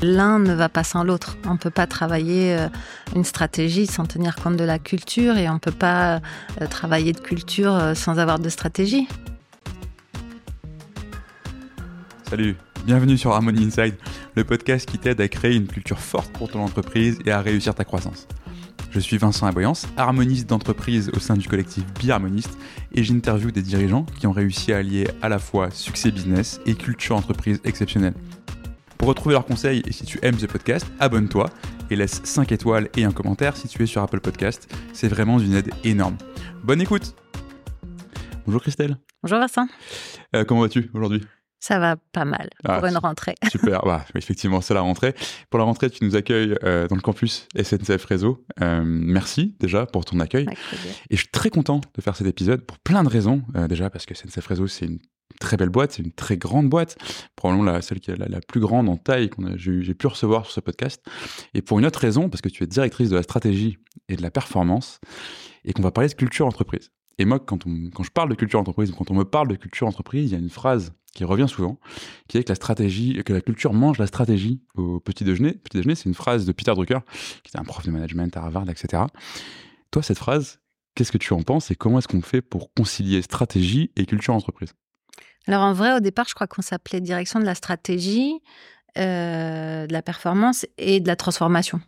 L'un ne va pas sans l'autre. On ne peut pas travailler euh, une stratégie sans tenir compte de la culture et on ne peut pas euh, travailler de culture euh, sans avoir de stratégie. Salut, bienvenue sur Harmony Inside, le podcast qui t'aide à créer une culture forte pour ton entreprise et à réussir ta croissance. Je suis Vincent Aboyance, harmoniste d'entreprise au sein du collectif Biharmoniste et j'interviewe des dirigeants qui ont réussi à allier à la fois succès business et culture entreprise exceptionnelle. Pour retrouver leurs conseils et si tu aimes ce podcast, abonne-toi et laisse 5 étoiles et un commentaire si tu es sur Apple Podcast. C'est vraiment d'une aide énorme. Bonne écoute Bonjour Christelle. Bonjour Vincent. Euh, comment vas-tu aujourd'hui? Ça va pas mal pour Ah, une rentrée. Super, bah, effectivement, c'est la rentrée. Pour la rentrée, tu nous accueilles euh, dans le campus SNCF Réseau. Euh, merci déjà pour ton accueil. Et je suis très content de faire cet épisode pour plein de raisons. Euh, déjà parce que SNCF Réseau, c'est une très belle boîte, c'est une très grande boîte, probablement la, celle qui est la, plus grande en taille a- j'ai pu recevoir sur ce podcast. Et pour une autre raison, parce que tu es directrice de la stratégie et de la performance, et qu'on va parler de culture entreprise. Et moi, quand, je parle de culture entreprise, quand on me parle de culture entreprise, il y a une phrase qui revient souvent, qui est que la stratégie, que la culture mange la stratégie au petit déjeuner. Petit déjeuner, c'est une phrase de Peter Drucker, qui était un prof de management à Harvard, etc. Toi, cette phrase, qu'est-ce que tu en penses et comment est-ce qu'on fait pour concilier stratégie et culture entreprise? Alors en vrai, au départ, je crois qu'on s'appelait direction de la stratégie, euh, de la performance et de la transformation.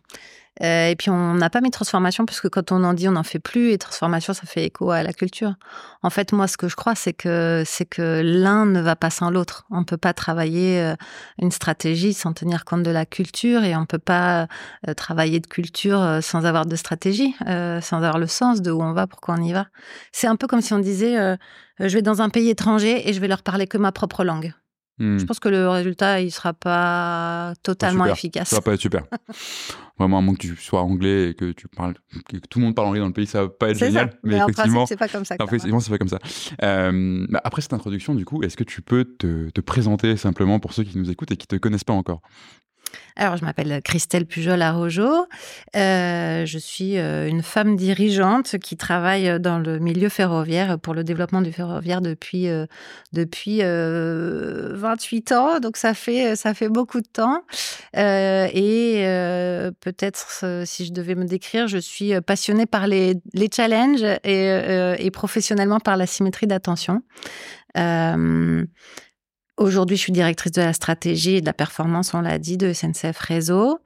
Euh, et puis on n'a pas mis transformation parce que quand on en dit, on n'en fait plus et transformation, ça fait écho à la culture. En fait, moi, ce que je crois, c'est que c'est que l'un ne va pas sans l'autre. On peut pas travailler euh, une stratégie sans tenir compte de la culture et on peut pas euh, travailler de culture sans avoir de stratégie, sans avoir le sens de où on va, pourquoi on y va. C'est un peu comme si on disait, je vais dans un pays étranger et je vais leur parler que ma propre langue. Hmm, Je pense que le résultat, il sera pas totalement efficace. Ça va pas être super. Vraiment, à moins que tu sois anglais et que tu parles, que tout le monde parle anglais dans le pays, ça va pas être génial. ça. Mais, Mais, en effectivement, c'est pas comme ça. effectivement, c'est pas comme ça. Euh, bah, après cette introduction, du coup, est-ce que tu peux te, te présenter simplement pour ceux qui nous écoutent et qui te connaissent pas encore? Alors, je m'appelle Christelle Pujol Arrojo. Euh, je suis euh, une femme dirigeante qui travaille dans le milieu ferroviaire pour le développement du ferroviaire depuis euh, depuis euh, 28 ans. Donc ça fait ça fait beaucoup de temps. Euh, et euh, peut-être euh, si je devais me décrire, je suis passionnée par les les challenges et, euh, et professionnellement par la symétrie d'attention. Euh, Aujourd'hui, je suis directrice de la stratégie et de la performance, on l'a dit, de SNCF Réseau.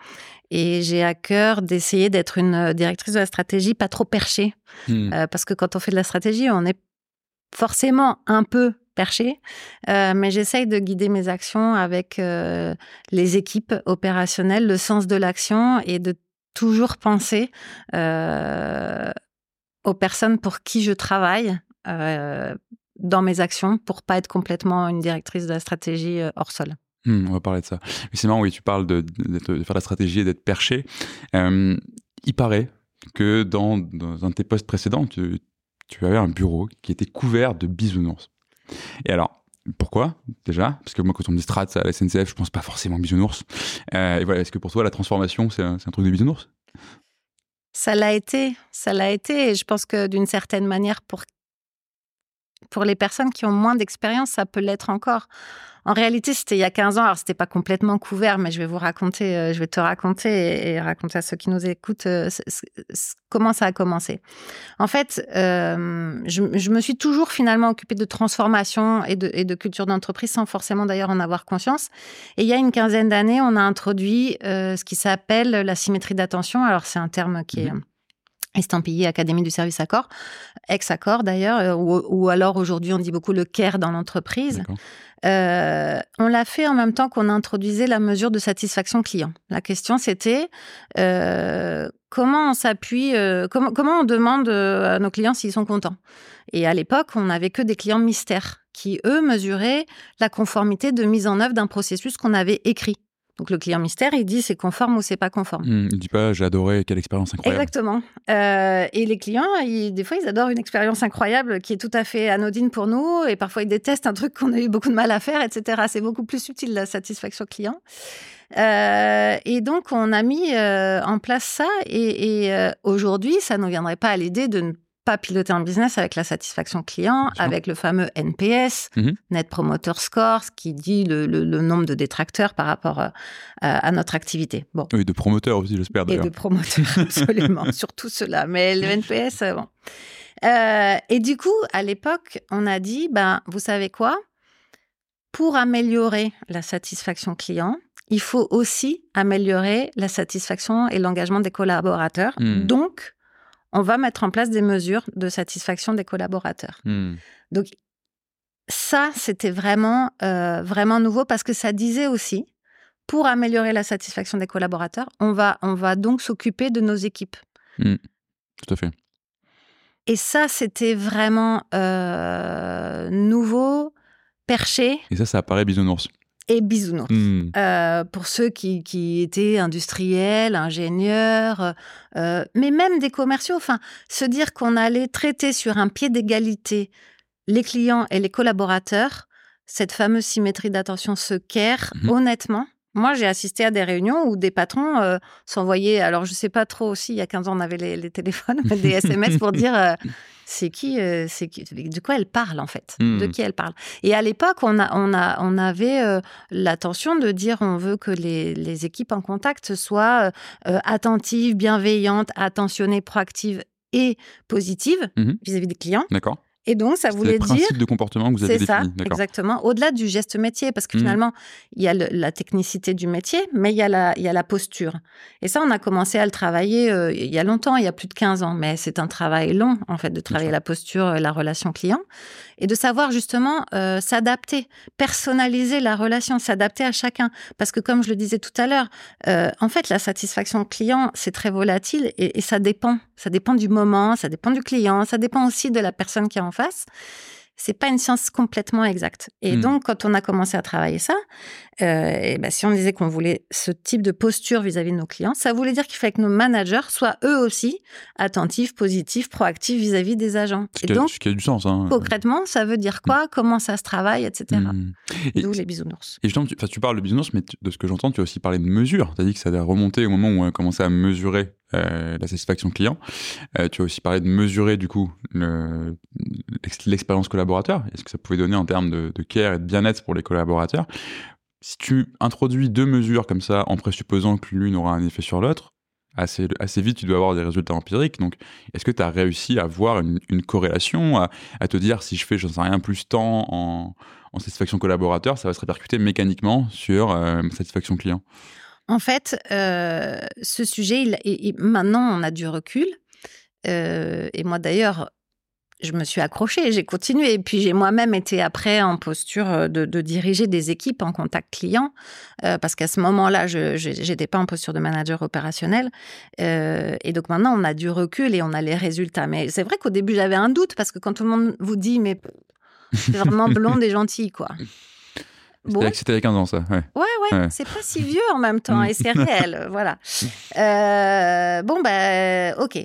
Et j'ai à cœur d'essayer d'être une euh, directrice de la stratégie pas trop perchée. Hmm. Euh, parce que quand on fait de la stratégie, on est forcément un peu perché. Euh, mais j'essaye de guider mes actions avec euh, les équipes opérationnelles, le sens de l'action et de toujours penser aux personnes pour qui je travaille. Dans mes actions pour pas être complètement une directrice de la stratégie euh, hors sol. Hmm, on va parler de ça. Mais c'est marrant, oui, tu parles de, faire la stratégie et d'être perché. Euh, il paraît que dans, dans un de tes postes précédents, tu, tu avais un bureau qui était couvert de bisounours. Et alors, pourquoi déjà? Parce que moi, quand on me dit strat à la SNCF, je pense pas forcément bisounours. Euh, et voilà, est-ce que pour toi, la transformation, c'est un, c'est un truc de bisounours? Ça l'a été, ça l'a été. Et je pense que d'une certaine manière, pour, pour les personnes qui ont moins d'expérience, ça peut l'être encore. En réalité, c'était il y a 15 ans. Alors, c'était pas complètement couvert, mais je vais vous raconter, euh, je vais te raconter et, raconter à ceux qui nous écoutent euh, comment ça a commencé. En fait, euh, je, me suis toujours finalement occupée de transformation et de, culture d'entreprise sans forcément d'ailleurs en avoir conscience. Et il y a une quinzaine d'années, on a introduit ce qui s'appelle la symétrie d'attention. Alors, c'est un terme qui est Mhm. Estampillé Académie du service accord, ex-accord d'ailleurs, euh, ou, ou alors aujourd'hui on dit beaucoup le care dans l'entreprise. Euh, on l'a fait en même temps qu'on introduisait la mesure de satisfaction client. La question c'était euh, comment on s'appuie, euh, comment, comment on demande à nos clients s'ils sont contents? Et à l'époque, on n'avait que des clients mystères qui, eux, mesuraient la conformité de mise en œuvre d'un processus qu'on avait écrit. Donc le client mystère, il dit c'est conforme ou c'est pas conforme. Hmm, il dit pas j'ai adoré, quelle expérience incroyable. Exactement. Euh, et les clients, ils- des fois, ils adorent une expérience incroyable qui est tout à fait anodine pour nous, et parfois ils détestent un truc qu'on a eu beaucoup de mal à faire, etc. C'est beaucoup plus subtil la satisfaction client. Euh, et donc, on a mis euh, en place ça, et, et, aujourd'hui, ça ne nous viendrait pas à l'idée de ne pas piloter un business avec la satisfaction client, avec le fameux NPS, Mhm. Net Promoter Score, qui dit le, le- le nombre de détracteurs par rapport euh, à notre activité. Bon. Oui, de promoteurs aussi, j'espère Et d'ailleurs. de promoteurs, absolument, surtout cela. Mais le NPS, euh, bon. Euh, et du coup, à l'époque, on a dit, ben, vous savez quoi? Pour améliorer la satisfaction client, il faut aussi améliorer la satisfaction et l'engagement des collaborateurs. Hmm. Donc, on va mettre en place des mesures de satisfaction des collaborateurs. Hmm. Donc, ça, c'était vraiment, euh, vraiment nouveau parce que ça disait aussi, pour améliorer la satisfaction des collaborateurs, on va, on va donc s'occuper de nos équipes. Tout à fait. Et ça, c'était vraiment euh, nouveau, perché Et ça, ça apparaît bisounours. Et bisounours. Hmm. Euh, pour ceux qui, qui étaient industriels, ingénieurs, euh, mais même des commerciaux. Enfin, se dire qu'on allait traiter sur un pied d'égalité les clients et les collaborateurs, cette fameuse symétrie d'attention se care, Mhm. honnêtement. Moi, j'ai assisté à des réunions où des patrons euh, s'envoyaient, alors je sais pas trop aussi, il y a 15 ans, on avait les, les téléphones, des SMS pour dire euh, c'est qui, euh, c'est qui, de quoi elle parle en fait, Mhm. de qui elle parle. Et à l'époque, on, a, on, a, on avait l'attention de dire on veut que les, les équipes en contact soient attentives, bienveillantes, attentionnées, proactives et positives Mhm. vis-à-vis des clients. D'accord. Et donc, ça C'est voulait dire principes de comportement que vous avez c'est ça, exactement. Au-delà du geste métier, parce que Mhm. finalement, il y a le- la technicité du métier, mais il y, a la, il y a la posture. Et ça, on a commencé à le travailler euh, il y a longtemps, il y a plus de 15 ans. Mais c'est un travail long, en fait, de travailler la posture, euh, la relation client, et de savoir justement euh, s'adapter, personnaliser la relation, s'adapter à chacun. Parce que, comme je le disais tout à l'heure, euh, en fait, la satisfaction client, c'est très volatile et, et ça dépend. Ça dépend du moment, ça dépend du client, ça dépend aussi de la personne qui est en face c'est pas une science complètement exacte. Et Hmm. donc, quand on a commencé à travailler ça, euh, et ben, si on disait qu'on voulait ce type de posture vis-à-vis de nos clients, ça voulait dire qu'il fallait que nos managers soient eux aussi attentifs, positifs, proactifs vis-à-vis des agents. Ce Et donc, ce qui a du sens. Hein. concrètement, ça veut dire quoi? Comment ça se travaille, etc. Hmm. Et- D'où les bisounours. Et justement, tu, parles de bisounours, mais de ce que j'entends, tu as aussi parlé de mesures. Tu as dit que ça a remonté au moment où on a commencé à mesurer euh, la satisfaction client. Euh, tu as aussi parlé de mesurer, du coup, le- l'expérience collaborateur. Est-ce que ça pouvait donner en termes de, de care et de bien-être pour les collaborateurs Si tu introduis deux mesures comme ça, en présupposant que l'une aura un effet sur l'autre, assez, assez vite, tu dois avoir des résultats empiriques. Donc, est-ce que tu as réussi à voir une, corrélation, à, te dire si je fais, je sais rien, plus temps en, satisfaction collaborateur, ça va se répercuter mécaniquement sur euh, satisfaction client? En fait, euh, ce sujet, il- maintenant, on a du recul. Euh, et moi, d'ailleurs, je me suis accrochée, j'ai continué. Et puis, j'ai moi-même été après en posture euh, de, de diriger des équipes en contact client. euh, parce qu'à ce moment-là, je n'étais pas en posture de manager opérationnel. Euh, et donc, maintenant, on a du recul et on a les résultats. Mais c'est vrai qu'au début, j'avais un doute parce que quand tout le monde vous dit, mais c'est vraiment blonde et gentille, quoi. Bon, C'était il y a 15 ans, ça. Ouais. Ouais, ouais, Ouais. c'est pas si vieux en même temps Mm. et c'est réel, voilà. Euh, bon, bah, ok.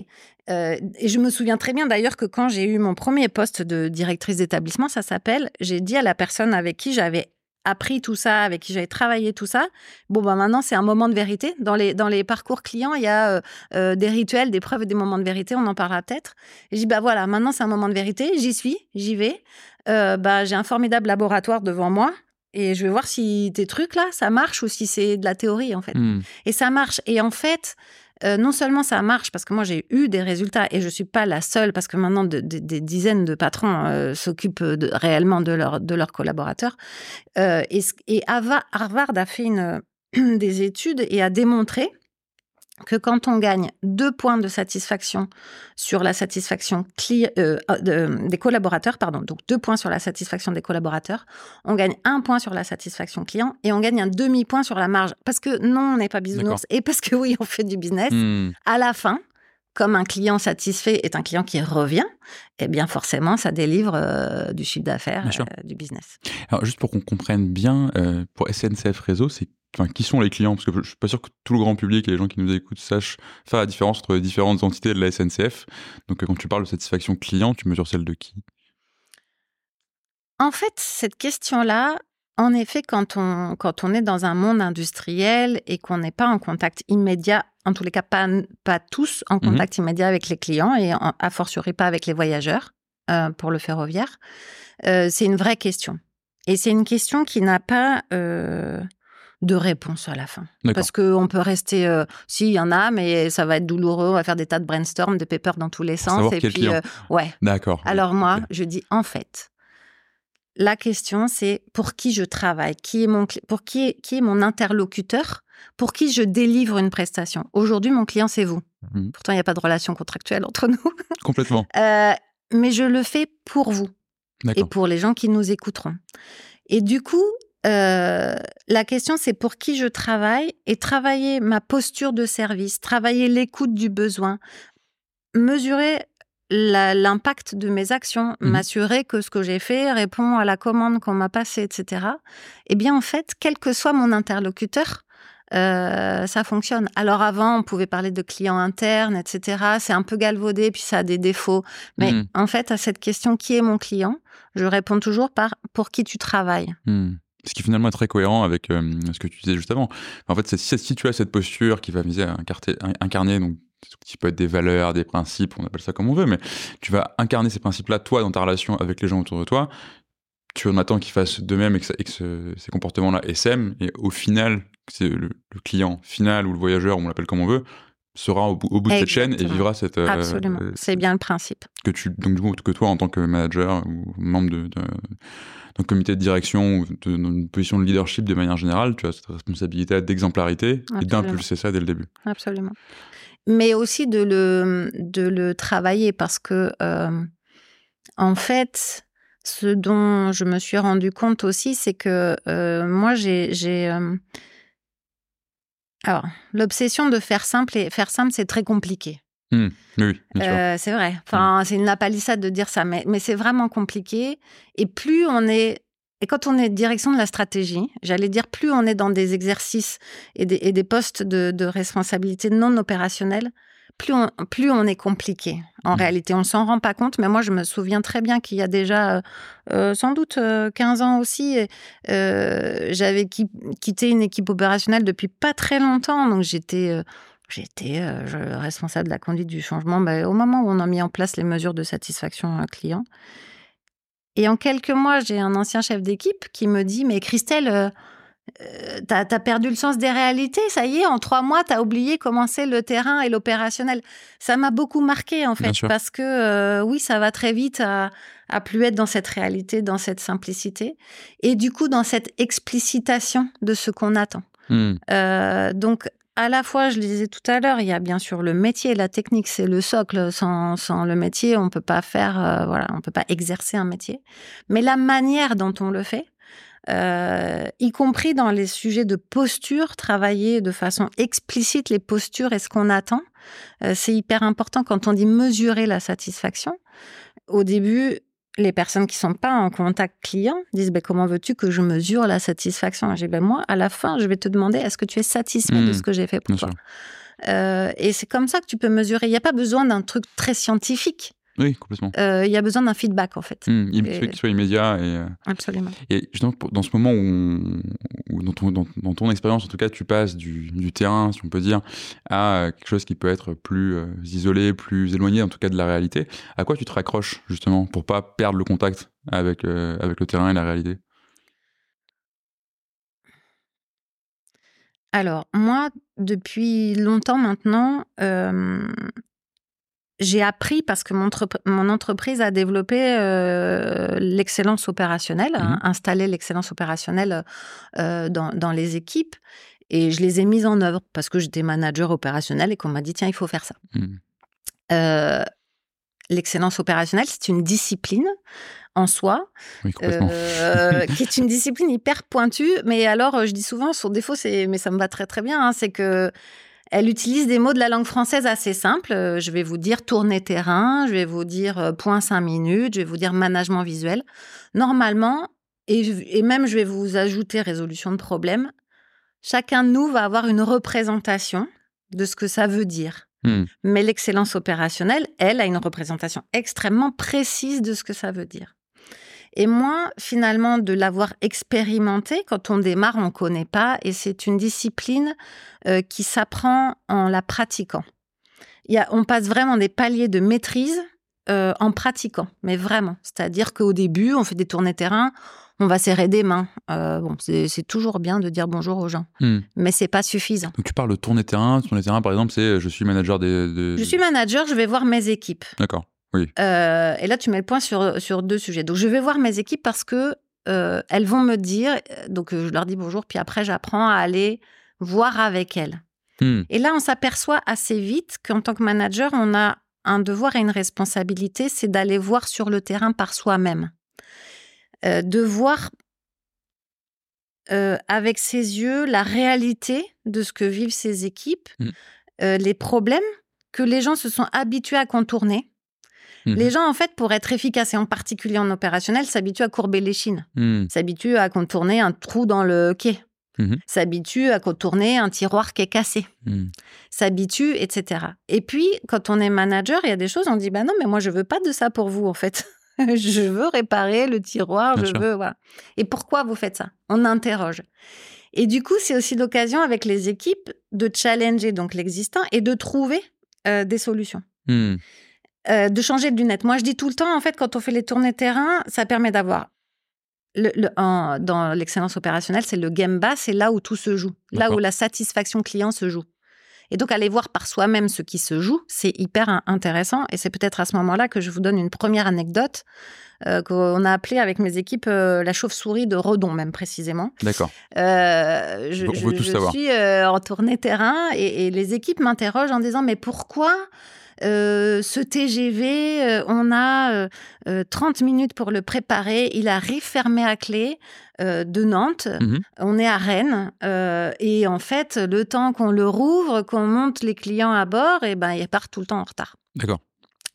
Euh, et je me souviens très bien d'ailleurs que quand j'ai eu mon premier poste de directrice d'établissement, ça s'appelle, j'ai dit à la personne avec qui j'avais appris tout ça, avec qui j'avais travaillé tout ça, bon, bah maintenant c'est un moment de vérité. Dans les, dans les parcours clients, il y a euh, euh, des rituels, des preuves et des moments de vérité, on en parlera peut-être. Et je dis, bah voilà, maintenant c'est un moment de vérité, j'y suis, j'y vais. Euh, bah, j'ai un formidable laboratoire devant moi. Et je vais voir si tes trucs là, ça marche ou si c'est de la théorie en fait. Hmm. Et ça marche. Et en fait, euh, non seulement ça marche parce que moi j'ai eu des résultats et je suis pas la seule parce que maintenant de- de- des dizaines de patrons euh, s'occupent réellement de, de leurs collaborateurs. Euh, et, Harvard a fait des études et a démontré que quand on gagne deux points de satisfaction sur la satisfaction euh, de- des collaborateurs, pardon, donc deux points sur la satisfaction des collaborateurs, on gagne un point sur la satisfaction client et on gagne un demi-point sur la marge. Parce que non, on n'est pas bisounours et parce que oui, on fait du business. Hmm. À la fin, comme un client satisfait est un client qui revient, eh bien forcément, ça délivre euh, du chiffre d'affaires, euh, du business. Alors, juste pour qu'on comprenne bien, euh, pour SNCF Réseau, c'est enfin, qui sont les clients Parce que je suis pas sûr que tout le grand public et les gens qui nous écoutent sachent faire la différence entre les différentes entités de la SNCF. Donc, euh, quand tu parles de satisfaction client, tu mesures celle de qui? En fait, cette question-là, en effet, quand on, quand on est dans un monde industriel et qu'on n'est pas en contact immédiat, en tous les cas pas, pas tous en Mhm. contact immédiat avec les clients et en- a fortiori pas avec les voyageurs euh, pour le ferroviaire, euh, c'est une vraie question. Et c'est une question qui n'a pas euh, de réponse à la fin. Parce qu'on peut rester, euh, si, il y en a, mais ça va être douloureux, on va faire des tas de brainstorm, de papers dans tous les sens. et puis, euh, ouais. D'accord. Alors moi, je dis en fait, la question c'est pour qui je travaille, qui est mon pour qui est, qui est mon interlocuteur, pour qui je délivre une prestation? Aujourd'hui, mon client c'est vous. Mhm. Pourtant, il n'y a pas de relation contractuelle entre nous, Complètement. Euh, mais je le fais pour vous et pour les gens qui nous écouteront. Et du coup, euh, la question, c'est pour qui je travaille et travailler ma posture de service, travailler l'écoute du besoin, mesurer l'impact de mes actions, Mhm. m'assurer que ce que j'ai fait répond à la commande qu'on m'a passée, etc. Eh bien, en fait, quel que soit mon interlocuteur, euh, ça fonctionne. Alors avant, on pouvait parler de clients internes, etc. C'est un peu galvaudé, puis ça a des défauts. Mais Mhm. en fait, à cette question, qui est mon client Je réponds toujours par pour qui tu travailles. Hmm. Ce qui finalement est très cohérent avec euh, ce que tu disais juste avant. En fait, c'est si, tu as cette posture qui va viser à incarner, donc qui peut être des valeurs, des principes, on appelle ça comme on veut, mais tu vas incarner ces principes-là, toi, dans ta relation avec les gens autour de toi, tu en attends qu'ils fassent de même et que, ces comportements-là essaiment, et au final, c'est le client final ou le voyageur, on l'appelle comme on veut, sera au bout, au bout de cette chaîne et vivra cette... euh, Absolument. euh, C'est bien le principe. que tu donc du coup que toi en tant que manager ou membre de, de- d'un comité de direction ou de- dans une position de leadership de manière générale, tu as cette responsabilité d'exemplarité et d'impulser ça dès le début. Absolument. Mais aussi de le, de le travailler parce que, euh, en fait, ce dont je me suis rendu compte aussi, c'est que euh, moi, j'ai. Alors, l'obsession de faire simple, et faire simple, c'est très compliqué. Oui, oui. Euh, c'est vrai. Enfin, c'est une lapalissade de dire ça, mais, mais c'est vraiment compliqué. Et plus on est. Et quand on est direction de la stratégie, j'allais dire, plus on est dans des exercices et des, et des postes de, de responsabilité non opérationnels, plus on, plus on est compliqué. En Mhm. réalité, on s'en rend pas compte, mais moi, je me souviens très bien qu'il y a déjà euh, euh, sans doute euh, 15 ans aussi, euh, j'avais qui- quitté une équipe opérationnelle depuis pas très longtemps, donc j'étais euh, euh, responsable de la conduite du changement bah, au moment où on a mis en place les mesures de satisfaction euh, client. Et en quelques mois, j'ai un ancien chef d'équipe qui me dit Mais Christelle, euh, t'as as perdu le sens des réalités, ça y est, en trois mois, t'as oublié comment c'est le terrain et l'opérationnel. Ça m'a beaucoup marqué, en fait, parce que euh, oui, ça va très vite à, à plus être dans cette réalité, dans cette simplicité, et du coup, dans cette explicitation de ce qu'on attend. Hmm, Euh, donc, à la fois, je le disais tout à l'heure, il y a bien sûr le métier, la technique, c'est le socle. Sans, sans le métier, on peut pas faire, euh, voilà, on peut pas exercer un métier. Mais la manière dont on le fait, euh, y compris dans les sujets de posture, travailler de façon explicite les postures et ce qu'on attend, euh, c'est hyper important quand on dit mesurer la satisfaction. Au début, les personnes qui sont pas en contact client disent ben, comment veux-tu que je mesure la satisfaction? J'ai ben, moi à la fin je vais te demander est-ce que tu es satisfait de Mmh, ce que j'ai fait pour toi? Euh, et c'est comme ça que tu peux mesurer. Il n'y a pas besoin d'un truc très scientifique. Oui, complètement. Euh, Il y a besoin d'un feedback en fait. Hmm, il faut qu'il soit immédiat et, euh, Absolument. et justement, dans ce moment où, dans, ton, dans, dans ton expérience, en tout cas, tu passes du, du terrain, si on peut dire, à quelque chose qui peut être plus euh, isolé, plus éloigné, en tout cas, de la réalité. À quoi tu te raccroches, justement, pour pas perdre le contact avec, euh, avec le terrain et la réalité? Alors moi depuis longtemps maintenant. J'ai appris parce que mon, entrep- mon entreprise a développé euh, l'excellence opérationnelle, a installé l'excellence opérationnelle euh, dans, dans les équipes. Et je les ai mises en œuvre parce que j'étais manager opérationnel et qu'on m'a dit, tiens, il faut faire ça. Hmm, Euh, l'excellence opérationnelle, c'est une discipline en soi, Oui, euh, qui est une discipline hyper pointue. Mais alors, je dis souvent, son défaut, c'est, mais ça me va très très bien, hein, c'est que elle utilise des mots de la langue française assez simples. Euh, Je vais vous dire tourner terrain, je vais vous dire euh, point cinq minutes, je vais vous dire management visuel. Normalement, et même je vais vous ajouter résolution de problème, chacun de nous va avoir une représentation de ce que ça veut dire. Hmm, Mais l'excellence opérationnelle, elle, a une représentation extrêmement précise de ce que ça veut dire. Et moins finalement de l'avoir expérimenté. Quand on démarre, on ne connaît pas et c'est une discipline euh, qui s'apprend en la pratiquant. Y a, on passe vraiment des paliers de maîtrise euh, en pratiquant, mais vraiment. C'est-à-dire qu'au début, on fait des tournées terrain, on va serrer des mains. Euh, bon, c'est toujours bien de dire bonjour aux gens, Hmm. mais c'est pas suffisant. Donc tu parles de tourner terrain. Tourner terrain, par exemple, c'est je suis manager des. des- Je suis manager, je vais voir mes équipes. D'accord. Euh, et là, tu mets le point sur, sur deux sujets. Donc, je vais voir mes équipes parce que euh, elles vont me dire, euh, donc je leur dis bonjour, puis après, j'apprends à aller voir avec elles. Hmm. Et là, on s'aperçoit assez vite qu'en tant que manager, on a un devoir et une responsabilité, c'est d'aller voir sur le terrain par soi-même. Euh, de voir euh, avec ses yeux la réalité de ce que vivent ces équipes, Mm. euh, les problèmes que les gens se sont habitués à contourner. Mhm. Les gens, en fait, pour être efficaces, et en particulier en opérationnel, s'habituent à courber les chines, Hmm. s'habituent à contourner un trou dans le quai, Mhm. s'habituent à contourner un tiroir qui est cassé Hmm. s'habitue, etc. Et puis, quand on est manager, il y a des choses, on dit, bah non, mais moi, je veux pas de ça pour vous, en fait. je veux réparer le tiroir, Bien je sûr. veux, voilà. Et pourquoi vous faites ça? On interroge. Et du coup, c'est aussi l'occasion avec les équipes de challenger donc l'existant et de trouver euh, des solutions. Euh, de changer de lunettes. Moi, je dis tout le temps, en fait, quand on fait les tournées terrain, ça permet d'avoir. Le, le- en- dans l'excellence opérationnelle, c'est le game bas, c'est là où tout se joue, là où la satisfaction client se joue. Et donc, aller voir par soi-même ce qui se joue, c'est hyper in- intéressant. Et c'est peut-être à ce moment-là que je vous donne une première anecdote euh, qu'on a appelée avec mes équipes euh, la chauve-souris de Redon, même précisément. D'accord. Euh, je je- je suis en tournée terrain et, et les équipes m'interrogent en disant mais pourquoi euh, ce TGV, euh, on a euh, euh, 30 minutes pour le préparer, il arrive fermé à clé de Nantes, Mhm. on est à Rennes euh, et en fait le temps qu'on le rouvre, qu'on monte les clients à bord, et ben ils partent tout le temps en retard. D'accord.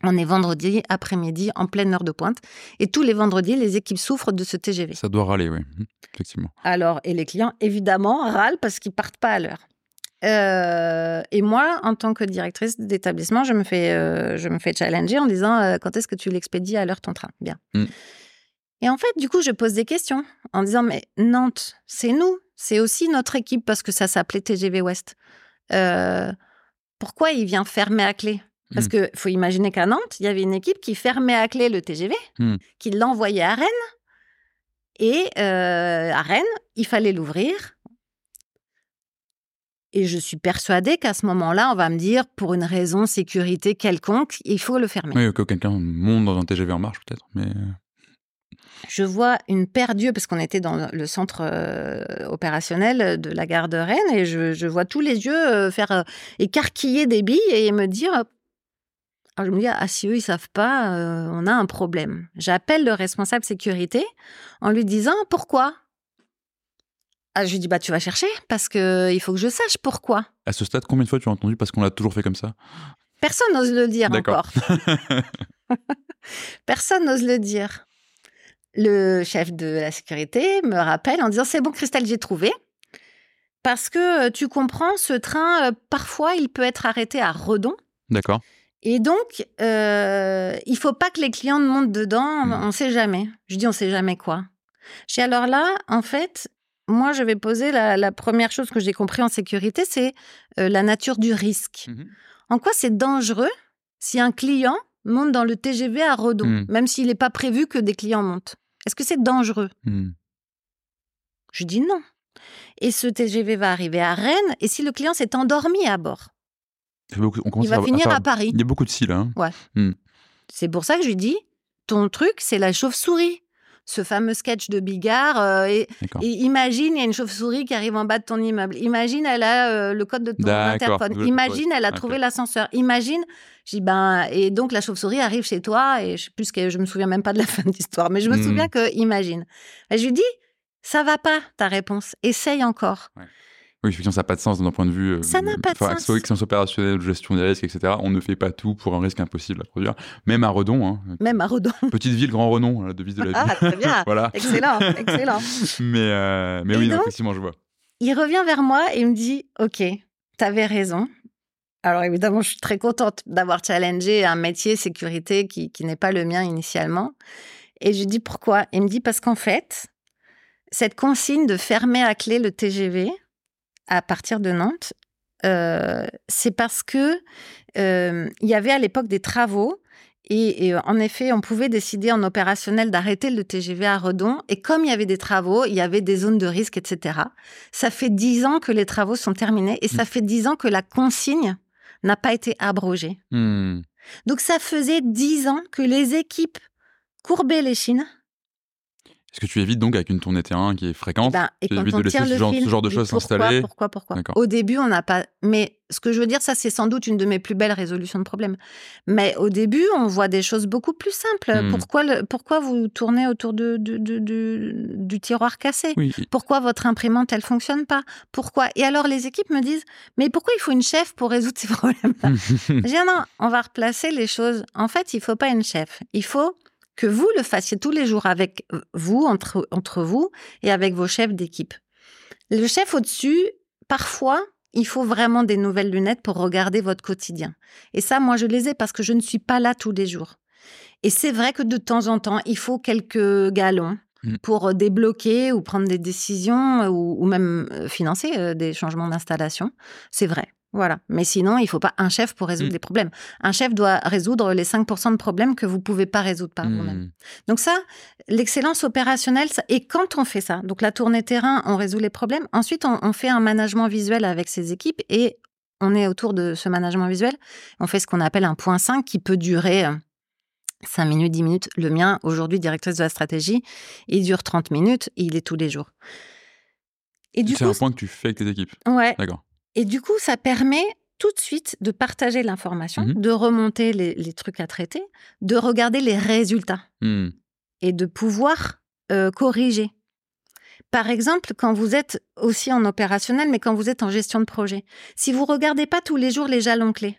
On est vendredi après-midi en pleine heure de pointe et tous les vendredis les équipes souffrent de ce TGV. Ça doit râler, oui. Hmm. Effectivement. Alors, et les clients, évidemment, râlent parce qu'ils partent pas à l'heure. Euh, et moi, en tant que directrice d'établissement, je me fais, euh, je me fais challenger en disant euh, quand est-ce que tu l'expédies à l'heure ton train? Bien. Mm. Et en fait, du coup, je pose des questions en disant mais Nantes, c'est nous, c'est aussi notre équipe parce que ça s'appelait TGV Ouest. Pourquoi il vient fermer à clé? Parce Mm. que faut imaginer qu'à Nantes, il y avait une équipe qui fermait à clé le TGV, Mm. qui l'envoyait à Rennes. Et à Rennes, il fallait l'ouvrir. Et je suis persuadée qu'à ce moment-là, on va me dire, pour une raison sécurité quelconque, il faut le fermer. Oui, que quelqu'un monte dans un TGV en marche, peut-être. Mais Je vois une paire d'yeux, parce qu'on était dans le centre euh, opérationnel de la gare de Rennes, et je, je vois tous les yeux euh, faire euh, écarquiller des billes et me dire. Alors je me dis, ah, si eux, ils savent pas, euh, on a un problème. J'appelle le responsable sécurité en lui disant pourquoi? Ah, je lui dis, bah, tu vas chercher, parce que il faut que je sache pourquoi. à ce stade, combien de fois tu as entendu parce qu'on l'a toujours fait comme ça? Personne n'ose le dire encore. Personne n'ose le dire. Le chef de la sécurité me rappelle en disant C'est bon, Christelle, j'ai trouvé. Parce que euh, tu comprends, ce train, euh, parfois, il peut être arrêté à Redon. D'accord. Et donc, euh, il faut pas que les clients montent dedans, on ne sait jamais. Je dis On sait jamais quoi. Dis Alors là, en fait, moi, je vais poser la, la première chose que j'ai compris en sécurité c'est euh, la nature du risque. Mhm. En quoi c'est dangereux si un client monte dans le TGV à Redon, Mm. même s'il n'est pas prévu que des clients montent? Est-ce que c'est dangereux? Hmm. Je dis non. Et ce TGV va arriver à Rennes, et si le client s'est endormi à bord, Il beaucoup- on va à- finir à Paris. Il y a beaucoup de si là. hein. C'est pour ça que je lui dis, ton truc, c'est la chauve-souris. Ce fameux sketch de Bigard. euh, et, imagine, il y a une chauve-souris qui arrive en bas de ton immeuble. Imagine, elle a euh, le code de ton interphone. Imagine, elle a trouvé l'ascenseur. Imagine, je dis, ben, et donc la chauve-souris arrive chez toi, et je sais plus que, je me souviens même pas de la fin de l'histoire, mais je me Hmm. souviens que, imagine. Et je lui dis, ça va pas, ta réponse. Essaye encore. Oui, effectivement, ça n'a pas de sens d'un point de vue. euh, Ça n'a pas de sens. Excellence opérationnelle, gestion des risques, etc. On ne fait pas tout pour un risque impossible à produire. Même à Redon, hein. Même à Redon. petite ville, grand renom, la devise de la Ah, ville. très bien. voilà. Excellent, excellent. Mais, euh, mais Et oui, non, effectivement, je vois. Il revient vers moi et il me dit Ok, t'avais raison. Alors évidemment, je suis très contente d'avoir challengé un métier sécurité qui, qui n'est pas le mien initialement. Et je lui dis pourquoi? Il me dit parce qu'en fait, cette consigne de fermer à clé le TGV à partir de Nantes, euh, c'est parce que euh, il y avait à l'époque des travaux et, euh, en effet, on pouvait décider en opérationnel d'arrêter le TGV à Redon. Et comme il y avait des travaux, il y avait des zones de risque, etc. Ça fait dix ans que les travaux sont terminés et ça mmh. fait dix ans que la consigne n'a pas été abrogée. Mmh. Donc ça faisait dix ans que les équipes courbaient les chines est-ce que tu évites donc avec une tournée terrain qui est fréquente ben, et tu quand on de laisser ce, genre, ce, genre, de choses s'installer Pourquoi, pourquoi, pourquoi Au début, on n'a pas. Mais ce que je veux dire, ça, c'est sans doute une de mes plus belles résolutions de problèmes. Mais au début, on voit des choses beaucoup plus simples. Hmm. Pourquoi, le... pourquoi vous tournez autour de, du tiroir cassé? Pourquoi votre imprimante, elle fonctionne pas? Pourquoi? Et alors, les équipes me disent, mais pourquoi il faut une chef pour résoudre ces problèmes-là? Je dis, non, on va replacer les choses. En fait, il faut pas une chef. Il faut que vous le fassiez tous les jours avec vous, entre, entre vous et avec vos chefs d'équipe. Le chef au-dessus, parfois, il faut vraiment des nouvelles lunettes pour regarder votre quotidien. Et ça, moi, je les ai parce que je ne suis pas là tous les jours. Et c'est vrai que de temps en temps, il faut quelques galons mmh. pour débloquer ou prendre des décisions ou, même euh, financer euh, des changements d'installation. C'est vrai. Voilà. Mais sinon, il ne faut pas un chef pour résoudre mmh. les problèmes. Un chef doit résoudre les 5% de problèmes que vous ne pouvez pas résoudre par vous-même. Mmh. Donc ça, l'excellence opérationnelle, et quand on fait ça, donc la tournée terrain, on résout les problèmes. Ensuite, on, fait un management visuel avec ses équipes et on est autour de ce management visuel. On fait ce qu'on appelle un point 5 qui peut durer 5 euh, minutes, 10 minutes. Le mien, aujourd'hui, directrice de la stratégie, il dure 30 minutes, il est tous les jours. C'est un point que tu fais avec tes équipes. Ouais. D'accord. Et du coup, ça permet tout de suite de partager l'information, mmh de remonter les, trucs à traiter, de regarder les résultats mmh. et de pouvoir euh, corriger. Par exemple, quand vous êtes aussi en opérationnel, mais quand vous êtes en gestion de projet, si vous regardez pas tous les jours les jalons clés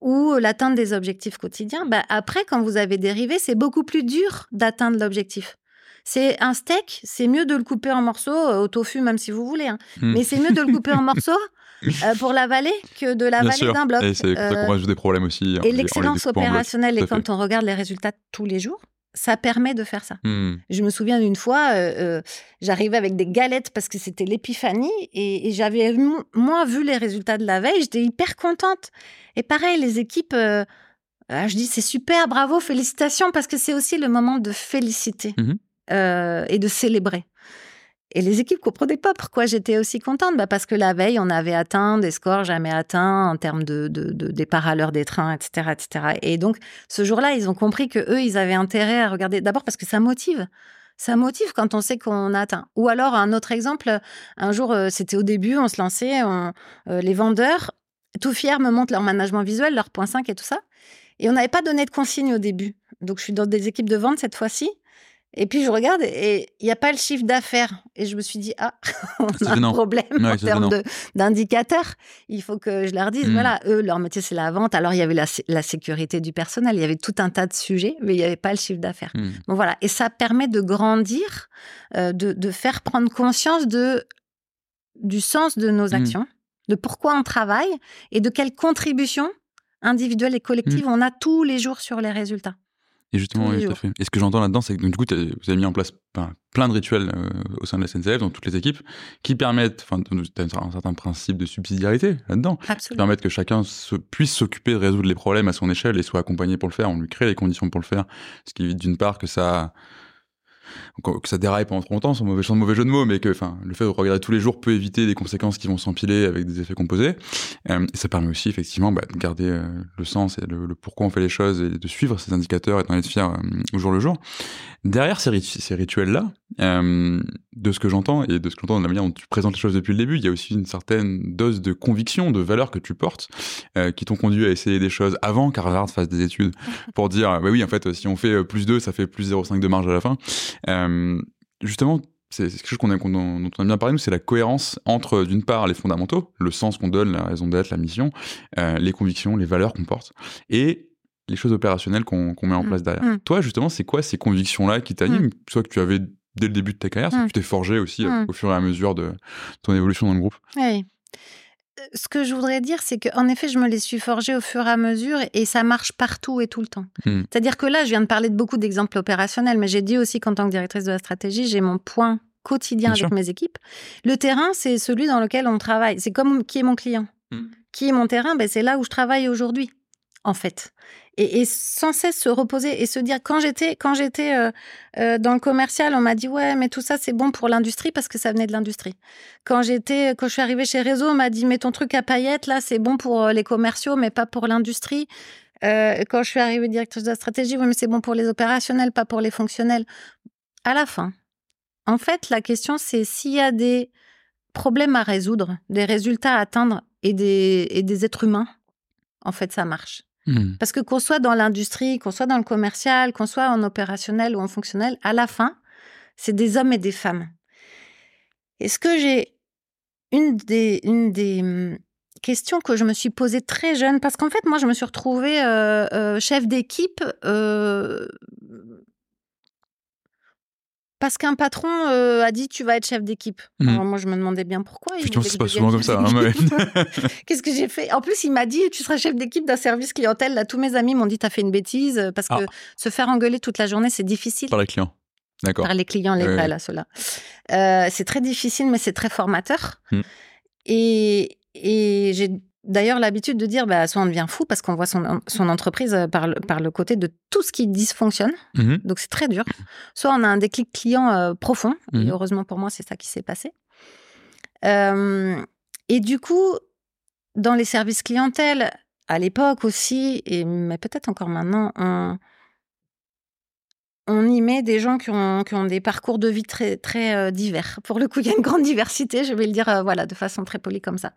ou l'atteinte des objectifs quotidiens, bah après, quand vous avez dérivé, c'est beaucoup plus dur d'atteindre l'objectif. C'est un steak, c'est mieux de le couper en morceaux, euh, au tofu même si vous voulez, hein. hmm. mais c'est mieux de le couper en morceaux euh, pour l'avaler que de l'avaler d'un bloc. Et c'est ça qu'on rajoute des problèmes aussi. Et l'excellence opérationnelle, et quand on regarde les résultats tous les jours, ça permet de faire ça. Hmm. Je me souviens d'une fois, euh, j'arrivais avec des galettes parce que c'était l'épiphanie et, j'avais moi vu les résultats de la veille, j'étais hyper contente. Et pareil, les équipes, ah, je dis c'est super, bravo, félicitations parce que c'est aussi le moment de féliciter. Mmh euh, et de célébrer. Et les équipes comprenaient pas pourquoi j'étais aussi contente. Bah parce que la veille, on avait atteint des scores jamais atteints en termes de, de, départ à l'heure des trains, etc., etc. Et donc, ce jour-là, ils ont compris que eux, ils avaient intérêt à regarder. D'abord parce que ça motive. Ça motive quand on sait qu'on a atteint. Ou alors, un autre exemple, un jour, euh, c'était au début, on se lançait, on, euh, les vendeurs, tout fiers, me montrent leur management visuel, leur point 5 et tout ça. Et on n'avait pas donné de consigne au début. Donc, je suis dans des équipes de vente cette fois-ci. Et puis je regarde et il n'y a pas le chiffre d'affaires. Et je me suis dit, ah, on a un problème en termes d'indicateurs. Il faut que je leur dise, mmh. voilà, eux, leur métier, c'est la vente. Alors il y avait la, sécurité du personnel, il y avait tout un tas de sujets, mais il n'y avait pas le chiffre d'affaires. Mmh. Bon voilà, et ça permet de grandir, euh, de, faire prendre conscience de, du sens de nos mmh. actions, de pourquoi on travaille et de quelle contribution individuelle et collective on a tous les jours sur les résultats. Et justement, oui, tout à fait. Et ce que j'entends là-dedans, c'est que du coup, vous avez mis en place plein de rituels euh, au sein de la SNCF, dans toutes les équipes, qui permettent, enfin, tu as un certain principe de subsidiarité là-dedans, qui permettent que chacun se, puisse s'occuper de résoudre les problèmes à son échelle et soit accompagné pour le faire. On lui crée les conditions pour le faire, ce qui évite d'une part que ça que ça déraille pendant trop longtemps, sans mauvais, sans mauvais jeu de mots, mais que enfin, le fait de regarder tous les jours peut éviter des conséquences qui vont s'empiler avec des effets composés. Euh, et ça permet aussi effectivement bah, de garder euh, le sens et le, pourquoi on fait les choses et de suivre ces indicateurs et d'en être fier euh, au jour le jour. Derrière ces, ces rituels-là, de ce que j'entends et de ce que j'entends de la manière dont tu présentes les choses depuis le début, il y a aussi une certaine dose de conviction, de valeur que tu portes, qui t'ont conduit à essayer des choses avant qu'Harvard fasse des études pour dire, bah oui, en fait, si on fait plus 2, ça fait plus 0,5 de marge à la fin. Euh, justement, c'est quelque chose qu'on a, dont, on a bien parlé, nous, c'est la cohérence entre, d'une part, les fondamentaux, le sens qu'on donne, la raison d'être, la mission, euh, les convictions, les valeurs qu'on porte, et les choses opérationnelles qu'on met en mm. place derrière. Mm. Toi, justement, c'est quoi ces convictions-là qui t'animent, mm. soit que tu avais dès le début de ta carrière, que tu t'es forgé aussi euh, au fur et à mesure de ton évolution dans le groupe Oui. ce que je voudrais dire, c'est qu'en effet, je me les suis forgées au fur et à mesure et ça marche partout et tout le temps. Hmm. C'est-à-dire que là, je viens de parler de beaucoup d'exemples opérationnels, mais j'ai dit aussi qu'en tant que directrice de la stratégie, j'ai mon point quotidien Bien avec sûr. mes équipes. Le terrain, c'est celui dans lequel on travaille. C'est comme qui est mon client. Qui est mon terrain ben, C'est là où je travaille aujourd'hui, en fait. Et, sans cesse se reposer et se dire, quand j'étais quand j'étais euh, euh, dans le commercial, on m'a dit, ouais, mais tout ça, c'est bon pour l'industrie parce que ça venait de l'industrie. Quand j'étais, quand je suis arrivée chez Réseau, on m'a dit, mais ton truc à paillettes, là, c'est bon pour euh, les commerciaux, mais pas pour l'industrie. Quand je suis arrivée directrice de la stratégie, oui, mais c'est bon pour les opérationnels, pas pour les fonctionnels. À la fin, en fait, la question, c'est s'il y a des problèmes à résoudre, des résultats à atteindre et des, et des êtres humains, en fait, ça marche. Hmm. Parce que qu'on soit dans l'industrie, qu'on soit dans le commercial, qu'on soit en opérationnel ou en fonctionnel, à la fin, c'est des hommes et des femmes. Est-ce que j'ai une des, une des hum, questions que je me suis posée très jeune, parce qu'en fait, moi, je me suis retrouvée euh, euh, chef d'équipe euh, parce qu'un patron euh, a dit tu vas être chef d'équipe. Alors moi, je me demandais bien pourquoi. Putain, que passe je souvent comme ça. hein. Qu'est-ce que j'ai fait? En plus, il m'a dit tu seras chef d'équipe d'un service clientèle. Là, tous mes amis m'ont dit t'as fait une bêtise euh, parce que Ah. se faire engueuler toute la journée, c'est difficile. Par les clients. D'accord. Par les clients, les ouais. là, ceux-là. Euh, c'est très difficile, mais c'est très formateur. Mm. Et, et j'ai d'ailleurs l'habitude de dire, bah, soit on devient fou parce qu'on voit son, son entreprise euh, par le, par le côté de tout ce qui dysfonctionne. Mhm. Donc c'est très dur. Soit on a un déclic client euh, profond. Et Mhm. heureusement pour moi, c'est ça qui s'est passé. Euh, et du coup, dans les services clientèle, à l'époque aussi, et mais peut-être encore maintenant, on, on y met des gens qui ont, qui ont des parcours de vie très, très euh, divers. Pour le coup, il y a une grande diversité, je vais le dire euh, voilà, de façon très polie comme ça.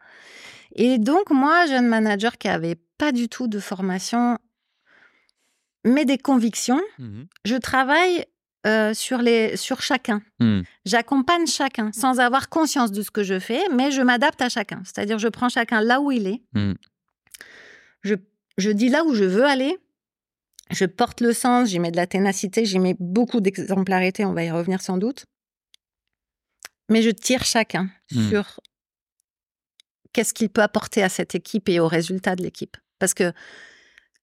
Et donc, moi, jeune manager qui avait pas du tout de formation, mais des convictions, Mhm. je travaille euh, sur, les, sur chacun. Hmm. J'accompagne chacun sans avoir conscience de ce que je fais, mais je m'adapte à chacun. C'est-à-dire, je prends chacun là où il est. Mm. Je, je dis là où je veux aller. Je porte le sens, j'y mets de la ténacité, j'y mets beaucoup d'exemplarité, on va y revenir sans doute. Mais je tire chacun Mm. sur qu'est-ce qu'il peut apporter à cette équipe et au résultat de l'équipe? Parce que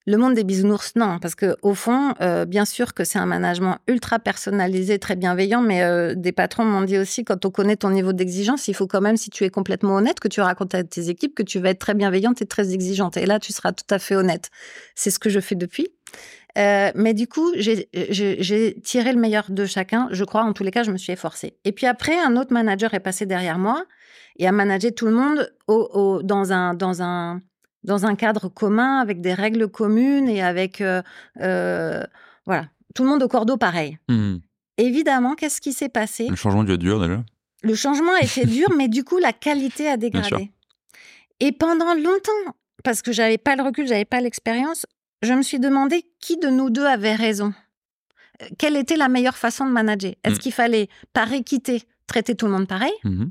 le monde des bisounours, non. Parce que au fond, euh, bien sûr que c'est un management ultra personnalisé, très bienveillant, mais euh, des patrons m'ont dit aussi, quand on connaît ton niveau d'exigence, il faut quand même, si tu es complètement honnête, que tu racontes à tes équipes que tu vas être très bienveillante et très exigeante. Et là, tu seras tout à fait honnête. C'est ce que je fais depuis. Euh, mais du coup, j'ai tiré le meilleur de chacun. Je crois, en tous les cas, je me suis efforcée. Et puis après, un autre manager est passé derrière moi et a managé tout le monde au, au- dans, un, dans, un, dans un cadre commun, avec des règles communes et avec. euh, euh, voilà. Tout le monde au cordeau pareil. Hmm. Évidemment, qu'est-ce qui s'est passé? Le changement être dur déjà? le changement a été dur, mais du coup, la qualité a dégradé. Et pendant longtemps, parce que j'avais pas le recul, j'avais pas l'expérience, je me suis demandé qui de nous deux avait raison. Euh, Quelle était la meilleure façon de manager? Est-ce Mm. qu'il fallait, par équité, traiter tout le monde pareil? Mhm.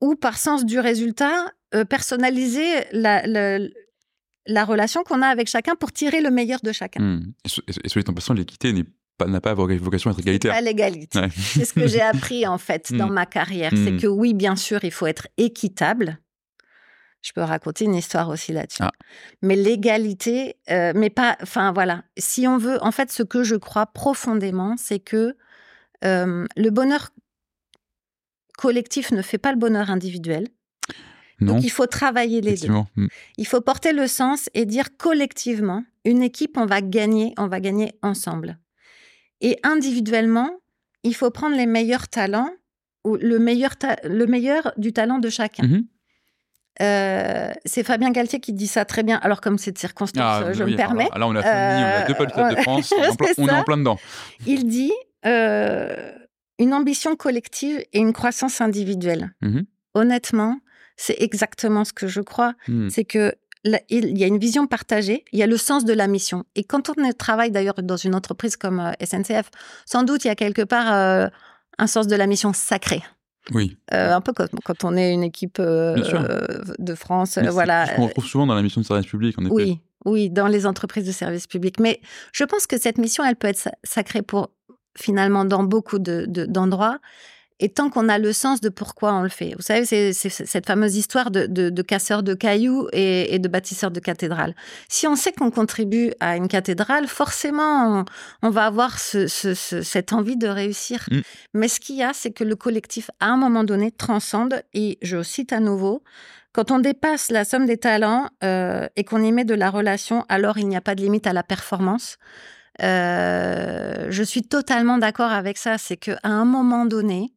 Ou par sens du résultat, euh, personnaliser la, la, la relation qu'on a avec chacun pour tirer le meilleur de chacun Hmm. Et, so- et soit en passant, l'équité n'est n'a pas vocation à être égalitaire. Pas l'égalité. Ouais. C'est ce que j'ai appris en fait dans Mm. ma carrière. C'est que oui, bien sûr, il faut être équitable. Je peux raconter une histoire aussi là-dessus. Ah. Mais l'égalité, euh, mais pas. Enfin voilà. Si on veut, en fait, ce que je crois profondément, c'est que euh, le bonheur collectif ne fait pas le bonheur individuel. Non, Donc il faut travailler les deux. Hmm. Il faut porter le sens et dire collectivement, une équipe, on va gagner, on va gagner ensemble. Et individuellement, il faut prendre les meilleurs talents ou le meilleur, le meilleur du talent de chacun. Mhm. Euh, c'est Fabien Galtier qui dit ça très bien. Alors comme c'est de circonstance, Ah, euh, je oui, me permets. alors Là, on a on a deux du Stade de Euh, France. On est en plein- c'est on est ça. en plein dedans. Il dit euh, une ambition collective et une croissance individuelle. Mhm. Honnêtement, c'est exactement ce que je crois. Hmm. c'est que là, il y a une vision partagée, il y a le sens de la mission. Et quand on travaille d'ailleurs dans une entreprise comme euh, SNCF, sans doute il y a quelque part euh, un sens de la mission sacré. Oui. Euh, un peu comme quand on est une équipe de France, Mais voilà. Ce qu'on retrouve souvent dans la mission de service public, en effet. Oui, oui, dans les entreprises de services publics. Mais je pense que cette mission, elle peut être sa- sacrée pour finalement dans beaucoup de- de- d'endroits. et tant qu'on a le sens de pourquoi on le fait. Vous savez, c'est cette fameuse histoire de, de, casseur de cailloux et, de bâtisseur de cathédrale. Si on sait qu'on contribue à une cathédrale, forcément, on, va avoir cette envie de réussir. Mm. Mais ce qu'il y a, c'est que le collectif, à un moment donné, transcende, et je cite à nouveau, quand on dépasse la somme des talents euh, et qu'on y met de la relation, alors il n'y a pas de limite à la performance. Euh, je suis totalement d'accord avec ça. C'est qu'à un moment donné,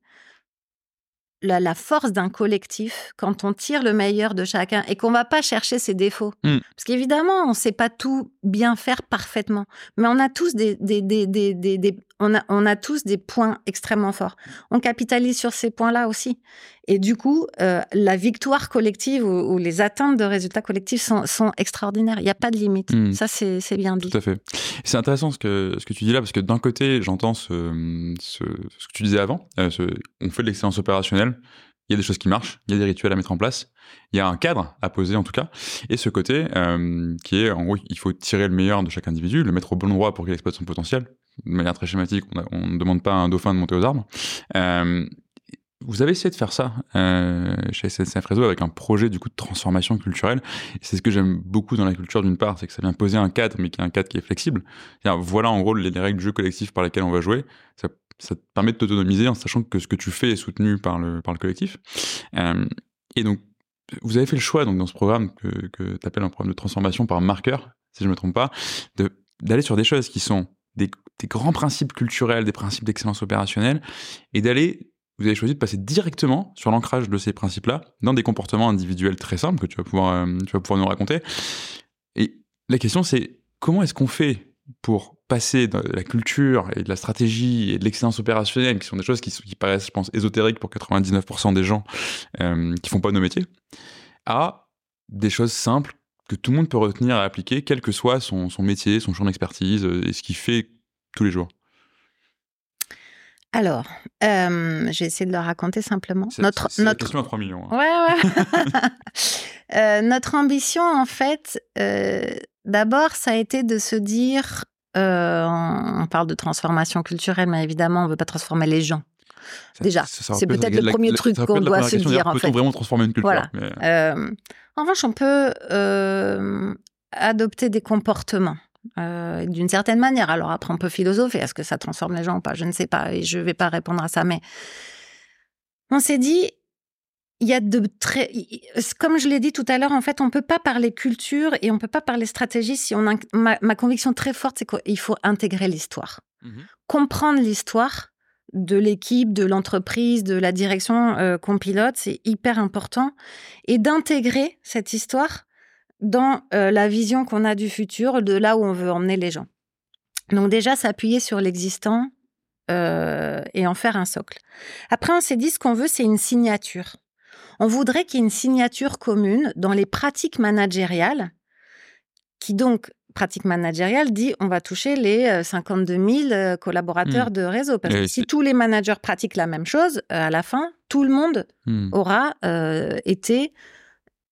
la, force d'un collectif, quand on tire le meilleur de chacun et qu'on va pas chercher ses défauts. Mm. Parce qu'évidemment, on ne sait pas tout bien faire parfaitement, mais on a tous des, des, des, des on, a, on a tous des points extrêmement forts. On capitalise sur ces points-là aussi. Et du coup, euh, la victoire collective ou, les atteintes de résultats collectifs sont, sont extraordinaires. Il n'y a pas de limite. Hmm. Ça, c'est bien dit. Tout à fait. C'est intéressant ce que, ce que tu dis là, parce que d'un côté, j'entends ce, ce, ce, que tu disais avant. Euh, on fait de l'excellence opérationnelle. Il y a des choses qui marchent, il y a des rituels à mettre en place, il y a un cadre à poser en tout cas, et ce côté euh, qui est en gros il faut tirer le meilleur de chaque individu, le mettre au bon endroit pour qu'il exploite son potentiel. De manière très schématique, on ne demande pas à un dauphin de monter aux arbres. Euh, vous avez essayé de faire ça euh, chez SNCF Réseau avec un projet du coup de transformation culturelle. C'est ce que j'aime beaucoup dans la culture d'une part, c'est que ça vient poser un cadre, mais qui est un cadre qui est flexible. Voilà en gros les, règles du jeu collectif par lesquelles on va jouer. Ça, te permet de t'autonomiser en sachant que ce que tu fais est soutenu par le, par le collectif. Euh, et donc, vous avez fait le choix donc dans ce programme que, que tu appelles un programme de transformation par marqueur, si je ne me trompe pas, d'aller sur des choses qui sont des, des grands principes culturels, des principes d'excellence opérationnelle, et d'aller vous avez choisi de passer directement sur l'ancrage de ces principes-là dans des comportements individuels très simples que tu vas pouvoir, euh, tu vas pouvoir nous raconter. Et la question, c'est comment est-ce qu'on fait pour passer de la culture et de la stratégie et de l'excellence opérationnelle, qui sont des choses qui, qui, paraissent, je pense, ésotériques pour 99% des gens euh, qui font pas nos métiers, à des choses simples que tout le monde peut retenir et appliquer, quel que soit son, son métier, son champ d'expertise euh, et ce qu'il fait tous les jours. Alors, euh, j'ai essayé de le raconter simplement. Notre, notre... question à 3 millions. Hein. Ouais, ouais. euh, notre ambition, en fait, euh, d'abord, ça a été de se dire, euh, on, parle de transformation culturelle, mais évidemment, on ne veut pas transformer les gens. Déjà, c'est peut-être le premier truc qu'on doit se dire. En peut-on vraiment transformer une culture? Voilà. En revanche, on peut adopter des comportements. Euh, d'une certaine manière. Alors après, on peut philosopher, est-ce que ça transforme les gens ou pas? Je ne sais pas, et je ne vais pas répondre à ça, mais on s'est dit, il y a de très, comme je l'ai dit tout à l'heure, en fait, on peut pas parler culture et on peut pas parler stratégie si on ma, conviction très forte, c'est qu'il faut intégrer l'histoire, mmh comprendre l'histoire de l'équipe, de l'entreprise, de la direction euh, qu'on pilote, c'est hyper important, et d'intégrer cette histoire dans euh, la vision qu'on a du futur, de là où on veut emmener les gens. Donc déjà, s'appuyer sur l'existant euh, et en faire un socle. Après, on s'est dit ce qu'on veut, c'est une signature. On voudrait qu'il y ait une signature commune dans les pratiques managériales, qui donc, pratique managériale, dit on va toucher les 52 euh, 000 collaborateurs mmh. de réseau. Parce que si tous les managers pratiquent la même chose, à la fin, tout le monde mmh. aura été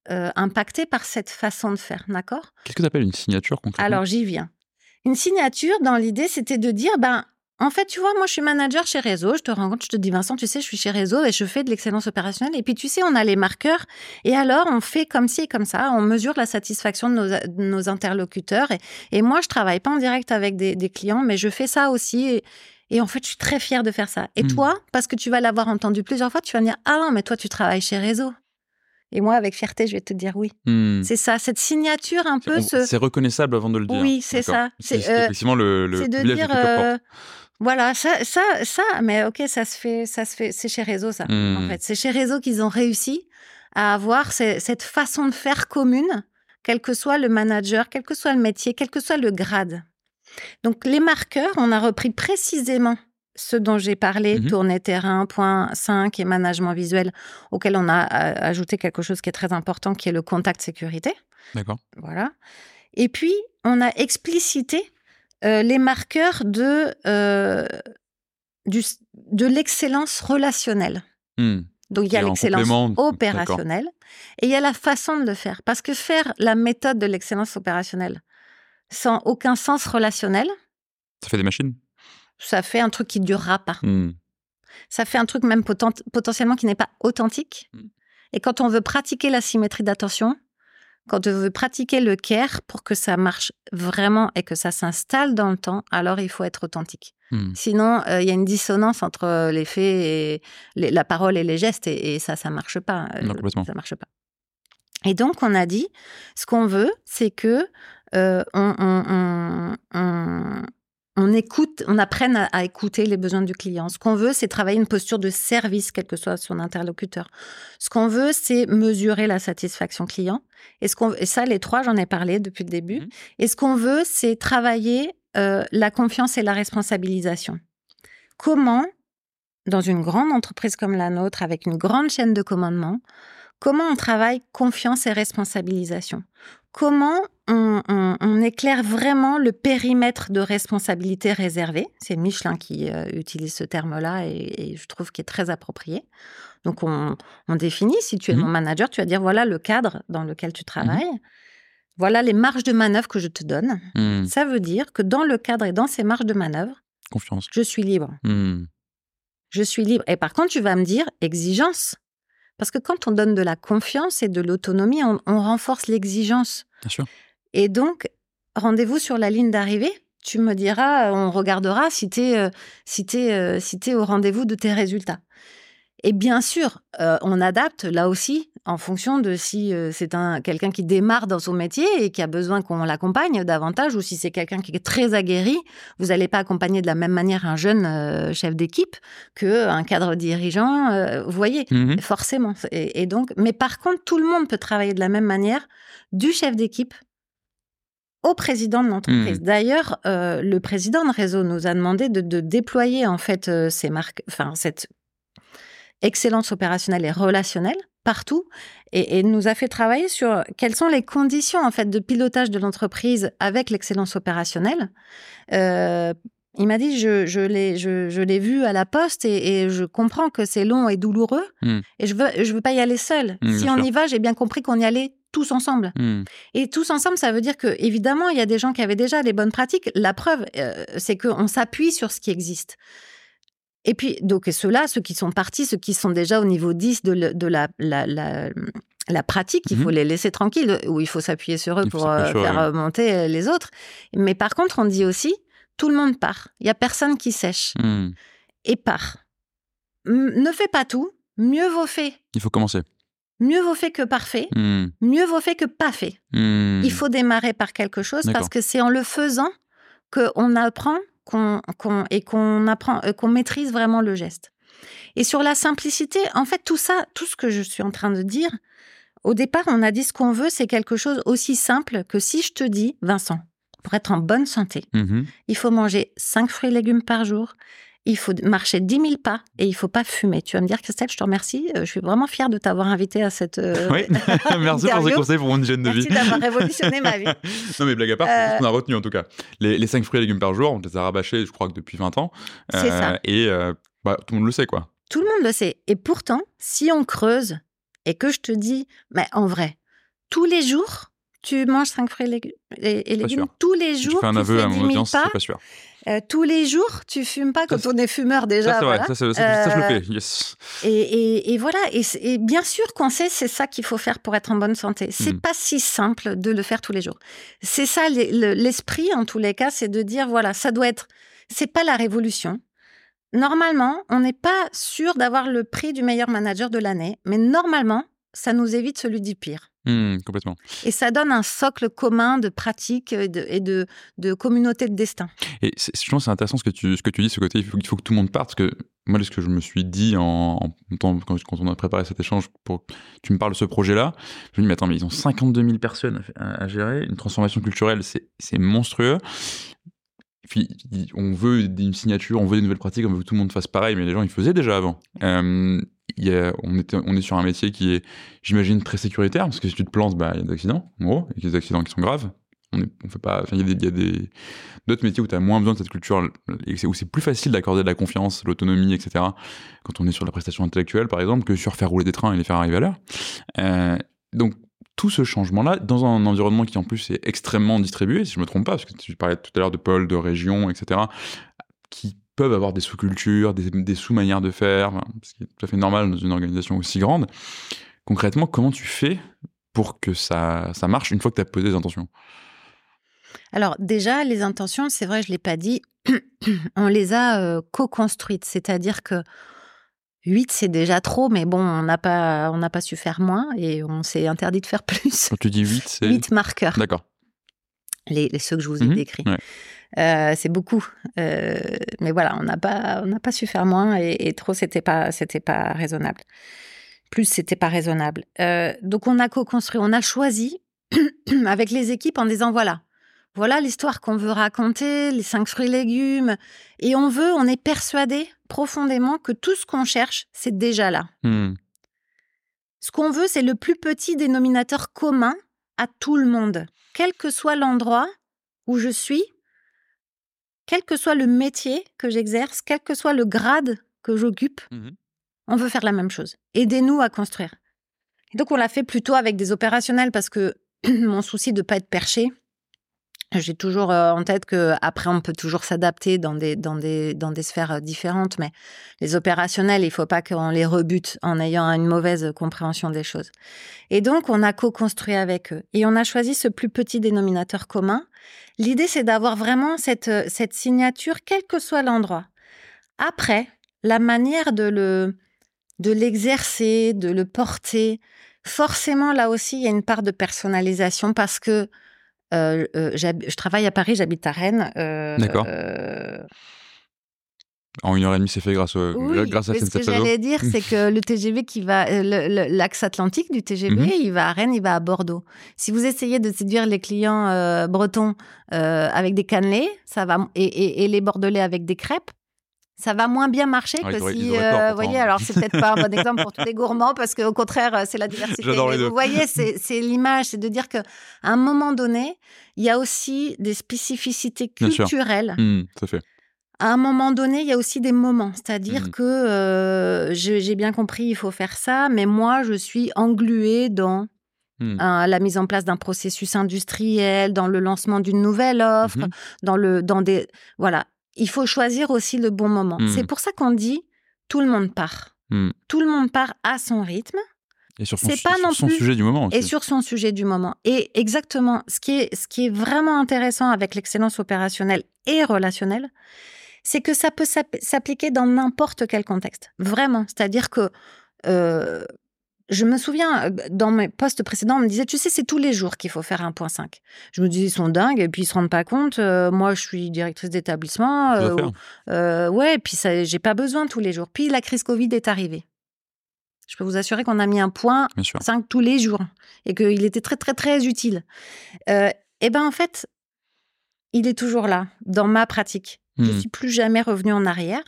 euh, impacté par cette façon de faire, d'accord? Qu'est-ce que tu appelles une signature concrètement? Alors j'y viens. Une signature, dans l'idée, c'était de dire, ben, en fait, tu vois, moi, je suis manager chez Réseau. Je te rends compte, je te dis, Vincent, tu sais, je suis chez Réseau et je fais de l'excellence opérationnelle. Et puis, tu sais, on a les marqueurs. Et alors, on fait comme ci et comme ça. On mesure la satisfaction de nos, interlocuteurs. Et, moi, je travaille pas en direct avec des, clients, mais je fais ça aussi. Et, en fait, je suis très fière de faire ça. Et hmm. toi, parce que tu vas l'avoir entendu plusieurs fois, tu vas me dire, ah non, mais toi, tu travailles chez Réseau. Et moi, avec fierté, je vais te dire oui. Hmm. C'est ça, cette signature un peu. C'est reconnaissable avant de le dire. Oui, c'est ça. C'est euh, effectivement le, le de dire, euh, Voilà, ça, ça, ça, mais ok, ça se fait, ça se fait. C'est chez Réseau, ça. En hmm. fait, c'est chez Réseau qu'ils ont réussi à avoir cette façon de faire commune, quel que soit le manager, quel que soit le métier, quel que soit le grade. Donc les marqueurs, on a repris précisément ce dont j'ai parlé, mmh tournée terrain, point 5 et management visuel, auquel on a ajouté quelque chose qui est très important, qui est le contact sécurité. D'accord. Voilà. Et puis, on a explicité euh, les marqueurs de, euh, de l'excellence relationnelle. Mmh. Donc, il y a l'excellence opérationnelle et il y a la façon de le faire. Parce que faire la méthode de l'excellence opérationnelle sans aucun sens relationnel. Ça fait des machines? Ça fait un truc qui durera pas. Hmm. ça fait un truc même potentiellement qui n'est pas authentique. Mm. Et quand on veut pratiquer la symétrie d'attention, quand on veut pratiquer le care pour que ça marche vraiment et que ça s'installe dans le temps, alors il faut être authentique. Hmm. Sinon, euh, il y a une dissonance entre euh, les faits et la parole et les gestes, et, ça, ça marche pas. Non, complètement. Ça marche pas. Et donc, on a dit, ce qu'on veut, c'est que euh, on, on, écoute, on apprenne à, écouter les besoins du client. Ce qu'on veut, c'est travailler une posture de service, quel que soit son interlocuteur. Ce qu'on veut, c'est mesurer la satisfaction client. Et, ce qu'on, et ça, les trois, j'en ai parlé depuis le début. Mmh. Et ce qu'on veut, c'est travailler euh, la confiance et la responsabilisation. Comment, dans une grande entreprise comme la nôtre, avec une grande chaîne de commandement, comment on travaille confiance et responsabilisation? Comment on, éclaire vraiment le périmètre de responsabilité réservé C'est Michelin qui euh, utilise ce terme-là et, je trouve qu'il est très approprié. Donc on, définit, si tu es mmh mon manager, tu vas dire voilà le cadre dans lequel tu mmh travailles. Voilà les marges de manœuvre que je te donne. Mmh. Ça veut dire que dans le cadre et dans ces marges de manœuvre, confiance. Je suis libre. Je suis libre. Et par contre, tu vas me dire exigence. Parce que quand on donne de la confiance et de l'autonomie, on, renforce l'exigence. Bien sûr. Et donc, rendez-vous sur la ligne d'arrivée. Tu me diras, on regardera si tu es, euh, si euh, si es au rendez-vous de tes résultats. Et bien sûr, euh, on adapte là aussi en fonction de si euh, c'est un quelqu'un qui démarre dans son métier et qui a besoin qu'on l'accompagne davantage ou si c'est quelqu'un qui est très aguerri, vous n'allez pas accompagner de la même manière un jeune euh, chef d'équipe que un cadre dirigeant. vous voyez, mmh forcément. Et, donc, mais par contre, tout le monde peut travailler de la même manière, du chef d'équipe au président de l'entreprise. Mmh. D'ailleurs, le président de réseau nous a demandé de, de déployer en fait ces marques, enfin cette excellence opérationnelle et relationnelle partout et, nous a fait travailler sur quelles sont les conditions en fait de pilotage de l'entreprise avec l'excellence opérationnelle. Euh, il m'a dit je, je l'ai je, l'ai vu à la poste et, je comprends que c'est long et douloureux hmm. et je veux je veux pas y aller seul. Hmm, si on y va, j'ai bien compris qu'on y allait tous ensemble. Hmm. Et tous ensemble, ça veut dire que évidemment, il y a des gens qui avaient déjà les bonnes pratiques. La preuve, euh, c'est qu'on s'appuie sur ce qui existe. Et puis, donc, ceux-là, ceux qui sont partis, ceux qui sont déjà au niveau 10 de, de la, la, la, pratique, il faut mmh les laisser tranquilles, ou il faut s'appuyer sur eux pour euh, faire monter euh, les autres. Mais par contre, on dit aussi, tout le monde part. Il n'y a personne qui sèche. Mmh. Et part. ne fais pas tout. Mieux vaut fait. Il faut commencer. Mieux vaut fait que parfait. Mmh. Mieux vaut fait que pas fait. Il faut démarrer par quelque chose parce que c'est en le faisant qu'on apprend et qu'on apprend, euh, qu'on maîtrise vraiment le geste. Et sur la simplicité, en fait, tout ça, tout ce que je suis en train de dire, au départ, on a dit ce qu'on veut, c'est quelque chose aussi simple que si je te dis, Vincent, pour être en bonne santé, mmh il faut manger 5 fruits et légumes par jour, il faut marcher 10 000 pas et il faut pas fumer. Tu vas me dire, Christelle, je te remercie. Euh, je suis vraiment fière de t'avoir invité à cette. Euh, oui, merci pour ces conseils pour une hygiène de vie. Merci d'avoir révolutionné ma vie. non, mais blague à part, c'est ce qu'on a retenu en tout cas. Les, les 5 fruits et légumes par jour, on les a rabâchés, je crois que depuis 20 ans. c'est ça. Euh, et bah, tout le monde le sait, quoi. Tout le monde le sait. Et pourtant, si on creuse et que je te dis, mais en vrai, tous les jours, tu manges 5 fruits et légumes, tous les jours, tu fais un aveu à mon audience, c'est pas sûr. Euh, tous les jours, tu fumes pas quand on est fumeur déjà. Ça, c'est vrai. Ça, ça, je le fais. Euh, yes. Et, voilà. Et, bien sûr qu'on sait, c'est ça qu'il faut faire pour être en bonne santé. C'est hmm. pas si simple de le faire tous les jours. C'est ça l'esprit, en tous les cas, c'est de dire voilà, ça doit être. C'est pas la révolution. Normalement, on n'est pas sûr d'avoir le prix du meilleur manager de l'année, mais normalement, ça nous évite celui du pire. Mmh, complètement. Et ça donne un socle commun de pratiques et de, de, communauté de destin. Et je pense que c'est intéressant ce que, tu, ce que tu dis, ce côté, il faut, il faut que tout le monde parte, parce que moi, ce que je me suis dit en, quand, on a préparé cet échange pour que tu me parles de ce projet-là, je me dis, mais attends, mais ils ont 52 000 personnes à, gérer, une transformation culturelle, c'est monstrueux. Puis, on veut une signature, on veut des nouvelles pratiques, on veut que tout le monde fasse pareil, mais les gens, ils faisaient déjà avant. Euh, on, est sur un métier qui est, j'imagine, très sécuritaire, parce que si tu te plantes, bah, il y a des accidents, en gros, et des accidents qui sont graves. On, fait pas, il y a des, d'autres métiers où tu as moins besoin de cette culture, et où c'est plus facile d'accorder de la confiance, l'autonomie, etc. Quand on est sur la prestation intellectuelle, par exemple, que sur faire rouler des trains et les faire arriver à l'heure. Euh, donc, tout ce changement-là, dans un environnement qui en plus est extrêmement distribué, si je me trompe pas, parce que tu parlais tout à l'heure de pôles, de régions, etc., qui peuvent avoir des sous-cultures, des, sous-manières de faire, ce qui est tout à fait normal dans une organisation aussi grande. Concrètement, comment tu fais pour que ça, ça marche une fois que tu as posé des intentions? Alors déjà, les intentions, c'est vrai, je ne l'ai pas dit, on les a euh, co-construites, c'est-à-dire que 8, c'est déjà trop, mais bon, on n'a pas, on pas su faire moins et on s'est interdit de faire plus. Quand tu dis 8, c'est. 8 marqueurs. D'accord. Les, ceux que je vous ai mhm. décrits. Euh, c'est beaucoup. Euh, mais voilà, on n'a pas, on pas su faire moins et, trop, c'était pas, c'était pas raisonnable. Plus, c'était pas raisonnable. Euh, donc, on a co-construit, on a choisi avec les équipes en disant voilà, voilà l'histoire qu'on veut raconter, les cinq fruits et légumes. Et on veut, on est persuadé profondément que tout ce qu'on cherche, c'est déjà là. Hmm. Ce qu'on veut, c'est le plus petit dénominateur commun à tout le monde, quel que soit l'endroit où je suis, quel que soit le métier que j'exerce, quel que soit le grade que j'occupe, mmh on veut faire la même chose. Aidez-nous à construire. donc on l'a fait plutôt avec des opérationnels parce que mon souci de ne pas être perché, j'ai toujours euh, en tête que après on peut toujours s'adapter dans des dans des dans des sphères euh, différentes, mais les opérationnels, il faut pas qu'on les rebute en ayant une mauvaise compréhension des choses. Et donc on a co-construit avec eux et on a choisi ce plus petit dénominateur commun. L'idée c'est d'avoir vraiment cette euh, cette signature quel que soit l'endroit. Après, la manière de le de l'exercer, de le porter, forcément là aussi il y a une part de personnalisation parce que euh, euh, je travaille à Paris, j'habite à Rennes. Euh, D'accord. En une heure et demie, c'est fait grâce, au, grâce à Ce que j'allais dire, c'est que le TGV qui va, l'axe atlantique du TGV, mmh il va à Rennes, il va à Bordeaux. Si vous essayez de séduire les clients bretons avec des cannelés, ça va, et, les bordelais avec des crêpes, ça va moins bien marcher que si, vous voyez, alors c'est peut-être pas un bon exemple pour tous les gourmands parce qu'au contraire, c'est la diversité. vous voyez, c'est l'image, c'est de dire qu'à un moment donné, il y a aussi des spécificités culturelles. Mmh, fait. À un moment donné, il y a aussi des moments, c'est-à-dire mmh. que j'ai bien compris, il faut faire ça, mais moi, je suis engluée dans mmh. la mise en place d'un processus industriel, dans le lancement d'une nouvelle offre, dans le dans des voilà il faut choisir aussi le bon moment. C'est mmh. pour ça qu'on dit tout le monde part. Mmh. Tout le monde part à son rythme. Et sur son, pas non son sujet du moment. Et sur son sujet du moment. Et exactement, ce qui est, ce qui est vraiment intéressant avec l'excellence opérationnelle et relationnelle, c'est que ça peut s'appliquer dans n'importe quel contexte. Vraiment. C'est-à-dire que euh, je me souviens, euh, dans mes postes précédents, on me disait, tu sais, c'est tous les jours qu'il faut faire un point 5. Je me disais, ils sont dingues, et puis ils se rendent pas compte. Euh, moi, je suis directrice d'établissement. Euh, ouais, et puis ça, j'ai pas besoin tous les jours. Puis la crise Covid est arrivée. Je peux vous assurer qu'on a mis un point 5 tous les jours, et qu'il était très, très, très utile. eh ben, en fait, il est toujours là, dans ma pratique. Je ne mmh. suis plus jamais revenue en arrière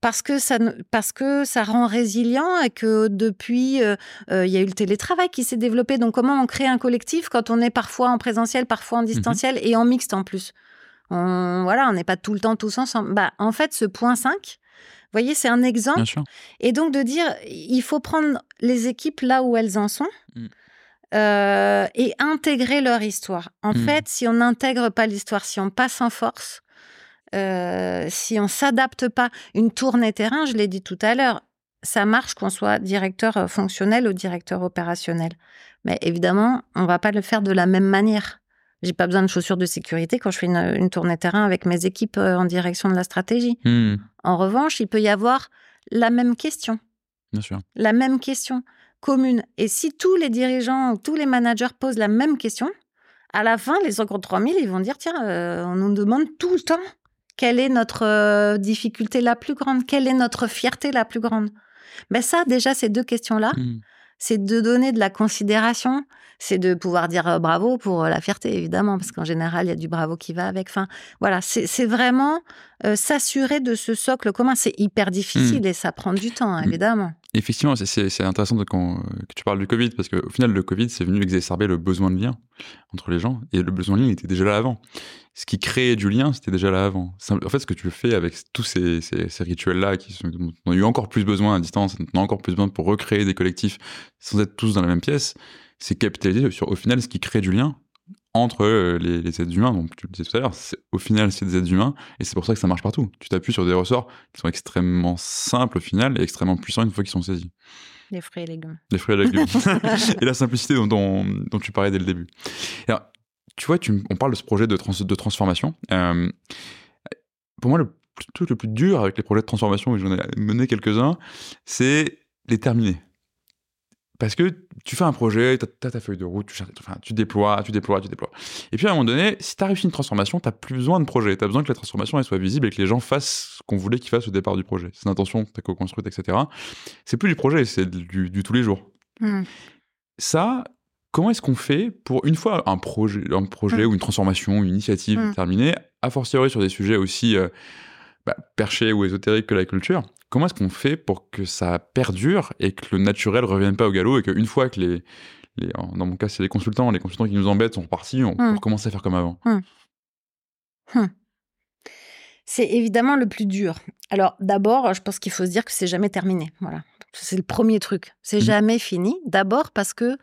parce que ça, parce que ça rend résilient et que depuis, euh, euh, il y a eu le télétravail qui s'est développé. Donc, comment on crée un collectif quand on est parfois en présentiel, parfois en mmh distanciel et en mixte en plus? On, Voilà, on n'est pas tout le temps tous ensemble. Bah, en fait, ce point 5, vous voyez, c'est un exemple. Et donc, de dire, il faut prendre les équipes là où elles en sont. Mmh. Euh, et intégrer leur histoire. En mmh. fait, si on n'intègre pas l'histoire, si on passe en force, euh, si on s'adapte pas, une tournée terrain, je l'ai dit tout à l'heure, ça marche qu'on soit directeur euh, fonctionnel ou directeur opérationnel. Mais évidemment, on va pas le faire de la même manière. J'ai pas besoin de chaussures de sécurité quand je fais une, tournée terrain avec mes équipes euh, en direction de la stratégie. Hmm. En revanche, il peut y avoir la même question. Bien sûr. La même question commune. Et si tous les dirigeants ou tous les managers posent la même question, à la fin, les 3000, ils vont dire tiens, on nous demande tout le temps quelle est notre euh, difficulté la plus grande Quelle est notre fierté la plus grande? Mais ça, déjà, ces deux questions-là, mmh. c'est de donner de la considération, c'est de pouvoir dire euh, bravo pour euh, la fierté, évidemment, parce qu'en général, il y a du bravo qui va avec. Enfin, voilà, c'est vraiment s'assurer de ce socle commun. C'est hyper difficile mmh. et ça prend du temps, mmh. évidemment. Effectivement, c'est intéressant de, quand, que tu parles du Covid, parce qu'au final, le Covid, c'est venu exacerber le besoin de lien entre les gens, et le besoin de lien il était déjà là avant ce qui créait du lien, c'était déjà là avant. En fait, ce que tu fais avec tous ces, rituels-là, qui sont, ont eu encore plus besoin à distance, on a encore plus besoin pour recréer des collectifs sans être tous dans la même pièce, c'est capitaliser sur, au final, ce qui crée du lien entre euh, les, les êtres humains. Donc, tu le disais tout à l'heure, au final, c'est des êtres humains, et c'est pour ça que ça marche partout. Tu t'appuies sur des ressorts qui sont extrêmement simples au final et extrêmement puissants une fois qu'ils sont saisis. Les fruits et légumes. Les fruits et légumes. et la simplicité dont, dont, dont tu parlais dès le début. Alors, tu vois, tu, on parle de ce projet de, trans- de transformation. Euh, pour moi, le truc le plus dur avec les projets de transformation, et j'en ai mené quelques-uns, c'est les terminer. Parce que tu fais un projet, tu as, ta feuille de route, tu, enfin, tu déploies, tu déploies, tu déploies. Et puis à un moment donné, si tu as réussi une transformation, tu n'as plus besoin de projet. Tu as besoin que la transformation elle soit visible et que les gens fassent ce qu'on voulait qu'ils fassent au départ du projet. C'est l'intention que tu as co-construite, etc. C'est plus du projet, c'est du, du tous les jours. Hmm. Ça, comment est-ce qu'on fait pour, une fois un projet, un projet Mm. ou une transformation, une initiative Mm. terminée, a fortiori sur des sujets aussi euh, bah, perchés ou ésotériques que la culture, comment est-ce qu'on fait pour que ça perdure et que le naturel revienne pas au galop et qu'une fois que les, dans mon cas c'est les consultants, les consultants qui nous embêtent sont repartis, on, Mm. peut recommencer à faire comme avant C'est évidemment le plus dur. Alors d'abord, je pense qu'il faut se dire que c'est jamais terminé. Voilà, c'est le premier truc. C'est Mhm. jamais fini. D'abord parce que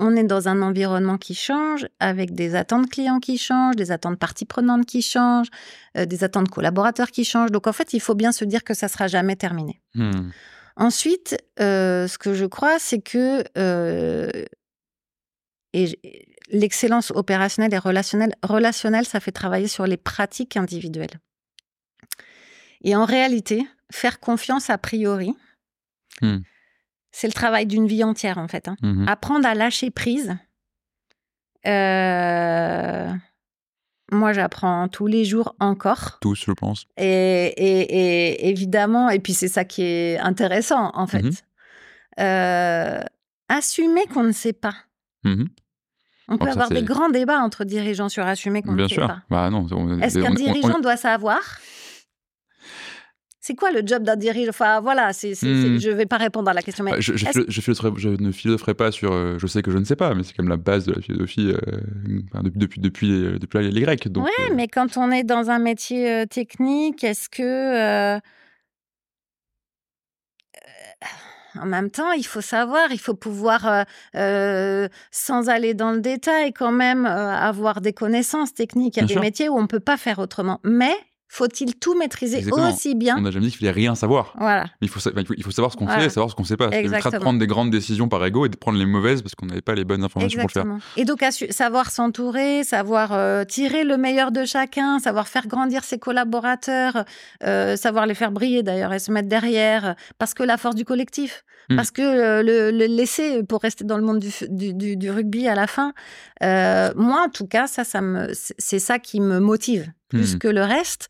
on est dans un environnement qui change, avec des attentes clients qui changent, des attentes parties prenantes qui changent, euh, des attentes collaborateurs qui changent. Donc en fait, il faut bien se dire que ça sera jamais terminé. Hmm. Ensuite, euh, ce que je crois, c'est que euh, l'excellence opérationnelle et relationnelle, relationnelle, ça fait travailler sur les pratiques individuelles. Et en réalité, faire confiance a priori, Hmm. C'est le travail d'une vie entière en fait. hein. Mhm. Apprendre à lâcher prise. euh, Moi, j'apprends tous les jours encore. Tous, je pense. Et, et- et évidemment, et puis c'est ça qui est intéressant en fait. Mhm. Euh, assumer qu'on ne sait pas. Mhm. On peut avoir des grands débats entre dirigeants sur assumer qu'on ne sait sûr. pas. Bah Est-ce qu'un on- dirigeant on- doit savoir C'est quoi le job d'un dirigeant Enfin voilà, c'est, c'est- Hmm. je ne vais pas répondre à la question. Mais Bah, je, philo- ne philosopherai pas sur euh, je sais que je ne sais pas, mais c'est comme la base de la philosophie euh, depuis, depuis, depuis, depuis les Grecs. Donc, ouais, euh, mais quand on est dans un métier euh, technique, est-ce que en même temps, il faut savoir, il faut pouvoir, euh, euh, sans aller dans le détail, quand même euh, avoir des connaissances techniques. Il y a Bien des sûr. métiers où on ne peut pas faire autrement. Mais faut-il tout maîtriser Exactement. aussi bien on n'a jamais dit qu'il fallait rien savoir. Voilà. Mais il faut, sa- il faut, il faut savoir ce qu'on Voilà. fait et savoir ce qu'on sait pas. Évitera de prendre des grandes décisions par ego et de prendre les mauvaises parce qu'on n'avait pas les bonnes informations pour le faire. Et donc, savoir s'entourer, savoir euh, tirer le meilleur de chacun, savoir faire grandir ses collaborateurs, euh, savoir les faire briller d'ailleurs et se mettre derrière, parce que la force du collectif, Mm. parce que euh, le, le laisser, pour rester dans le monde du, du, du- du rugby à la fin, moi en tout cas, ça, ça me, c'est- c'est ça qui me motive plus Mm. que le reste.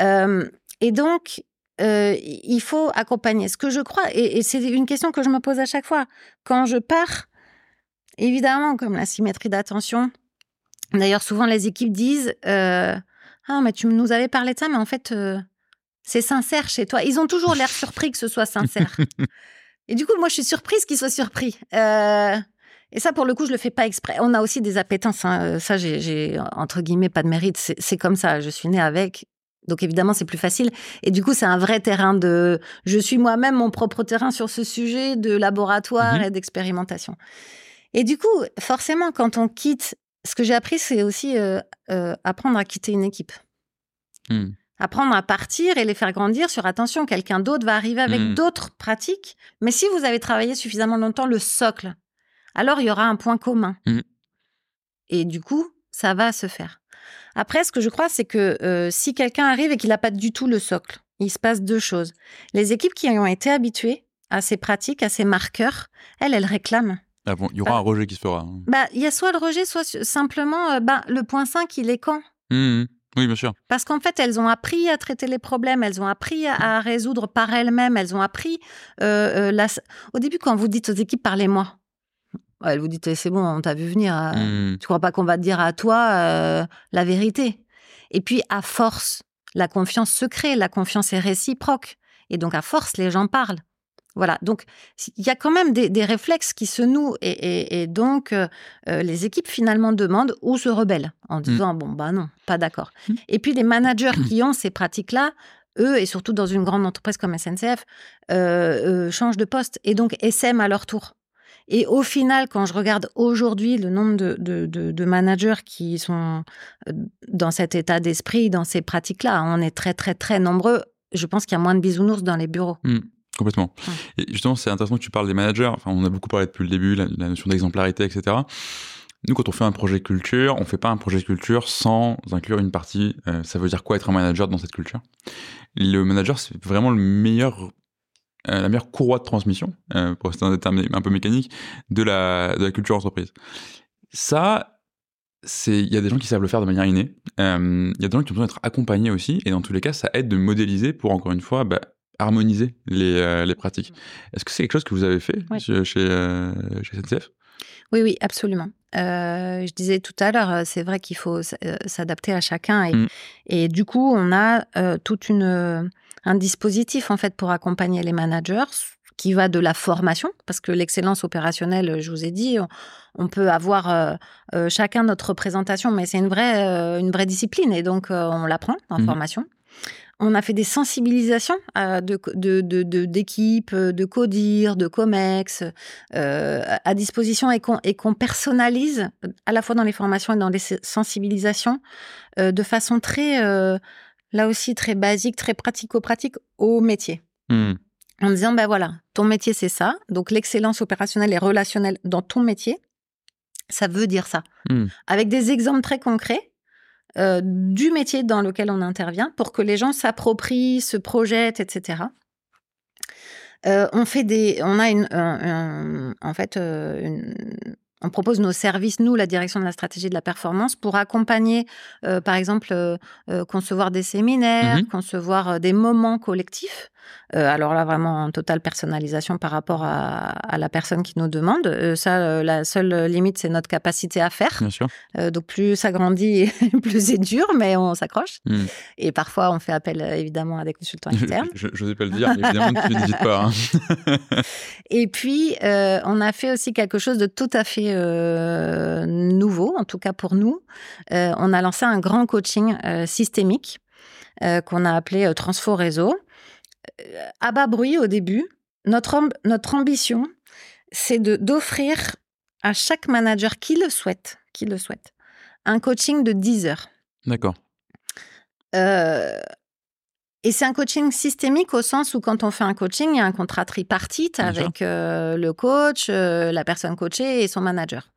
Euh, et donc, euh, il faut accompagner. Ce que je crois, et, et c'est une question que je me pose à chaque fois, quand je pars, évidemment, comme la symétrie d'attention, d'ailleurs, souvent les équipes disent euh, Ah, mais tu nous avais parlé de ça, mais en fait, euh, c'est sincère chez toi. Ils ont toujours l'air surpris que ce soit sincère. et du coup, moi, je suis surprise qu'ils soient surpris. Et ça, pour le coup, je le fais pas exprès. On a aussi des appétences. hein. Euh, Ça, j'ai- entre guillemets, pas de mérite. C'est comme ça. Je suis née avec. Donc évidemment, c'est plus facile. Et du coup, c'est un vrai terrain de... Je suis moi-même mon propre terrain sur ce sujet de laboratoire Mhm. et d'expérimentation. Et du coup, forcément, quand on quitte... Ce que j'ai appris, c'est aussi euh, euh, apprendre à quitter une équipe. Hmm. Apprendre à partir et les faire grandir sur attention, quelqu'un d'autre va arriver avec Mhm. d'autres pratiques. Mais si vous avez travaillé suffisamment longtemps le socle, alors il y aura un point commun. Mhm. Et du coup, ça va se faire. Après, ce que je crois, c'est que euh, si quelqu'un arrive et qu'il n'a pas du tout le socle, il se passe deux choses. Les équipes qui ont été habituées à ces pratiques, à ces marqueurs, elles, elles réclament. Ah bon, il y aura un rejet qui se fera. hein. Bah, il y a soit le rejet, soit simplement, euh, bah, le point 5, il est quand? Hmm, hmm. Oui, bien sûr. Parce qu'en fait, elles ont appris à traiter les problèmes, elles ont appris à, résoudre par elles-mêmes, elles ont appris. euh, la- Au début, quand vous dites aux équipes, parlez-moi, Elles vous Eh, c'est bon, on t'a vu venir. euh, Hmm. Tu crois pas qu'on va te dire à toi euh, la vérité? Et puis, à force, la confiance se crée, la confiance est réciproque. Et donc, à force, les gens parlent. Voilà, donc il y a quand même des, des réflexes qui se nouent et, et- et donc euh, les équipes finalement demandent ou se rebellent en disant bon bah non, pas d'accord. Mm. Et puis les managers qui ont ces pratiques-là, eux et surtout dans une grande entreprise comme SNCF, euh, euh, changent de poste et donc SM à leur tour. Et au final, quand je regarde aujourd'hui le nombre de, de, de, managers qui sont euh, dans cet état d'esprit, dans ces pratiques-là, on est très, très, très nombreux. Je pense qu'il y a moins de bisounours dans les bureaux. Mmh, complètement. Et justement, c'est intéressant que tu parles des managers. Enfin, on a beaucoup parlé depuis le début, la, la notion d'exemplarité, etc. Nous, quand on fait un projet culture, on fait pas un projet culture sans inclure une partie. Euh, ça veut dire quoi être un manager dans cette culture? Le manager, c'est vraiment le meilleur, la meilleure courroie de transmission, euh, pour rester dans des termes un peu mécaniques, de la, de la culture entreprise. Ça, il y a des gens qui savent le faire de manière innée. Il y a des gens qui ont besoin d'être accompagnés aussi, et dans tous les cas, ça aide de modéliser pour encore une fois bah, harmoniser les, les pratiques. Est-ce que c'est quelque chose que vous avez fait chez, chez, chez SNCF oui, oui, absolument. Euh, je disais tout à l'heure, euh, c'est vrai qu'il faut euh, s'adapter à chacun et, mm. et, du coup, on a tout une, un dispositif en fait pour accompagner les managers qui va de la formation, parce que l'excellence opérationnelle, je vous ai dit, on, peut avoir chacun notre représentation, mais c'est une vraie, une vraie discipline et donc on l'apprend en mm-hmm. formation. On a fait des sensibilisations euh, d'équipes, de, de, de, CODIR, de COMEX euh, à disposition et qu'on personnalise à la fois dans les formations et dans les sensibilisations euh, de façon très, là aussi, très basique, très pratico-pratique au métier. Mmh. En disant, ben voilà, ton métier c'est ça, donc l'excellence opérationnelle et relationnelle dans ton métier, ça veut dire ça. Mmh. Avec des exemples très concrets euh, du métier dans lequel on intervient pour que les gens s'approprient, se projettent, etc. Euh, on fait des, on a une, en fait, euh, on propose nos services, nous, la direction de la stratégie de la performance, pour accompagner, par exemple, concevoir des séminaires, mmh concevoir des moments collectifs euh, alors là, vraiment en totale personnalisation par rapport à, la personne qui nous demande. Euh, ça, euh, la seule limite, c'est notre capacité à faire. Bien sûr. donc plus ça grandit, plus c'est dur, mais on s'accroche. Hmm. Et parfois, on fait appel évidemment à des consultants externes. Je n'osais pas le dire, évidemment, tu ne pas. Hein. Et puis, on a fait aussi quelque chose de tout à fait nouveau, en tout cas pour nous. on a lancé un grand coaching systémique qu'on a appelé Transfo Réseau à bas bruit au début. Notre, notre ambition, c'est d'offrir à chaque manager qui le souhaite, qui le souhaite, un coaching de 10 heures. D'accord. Euh, et c'est un coaching systémique au sens où quand on fait un coaching, il y a un contrat tripartite avec euh, le coach, euh, la personne coachée et son manager.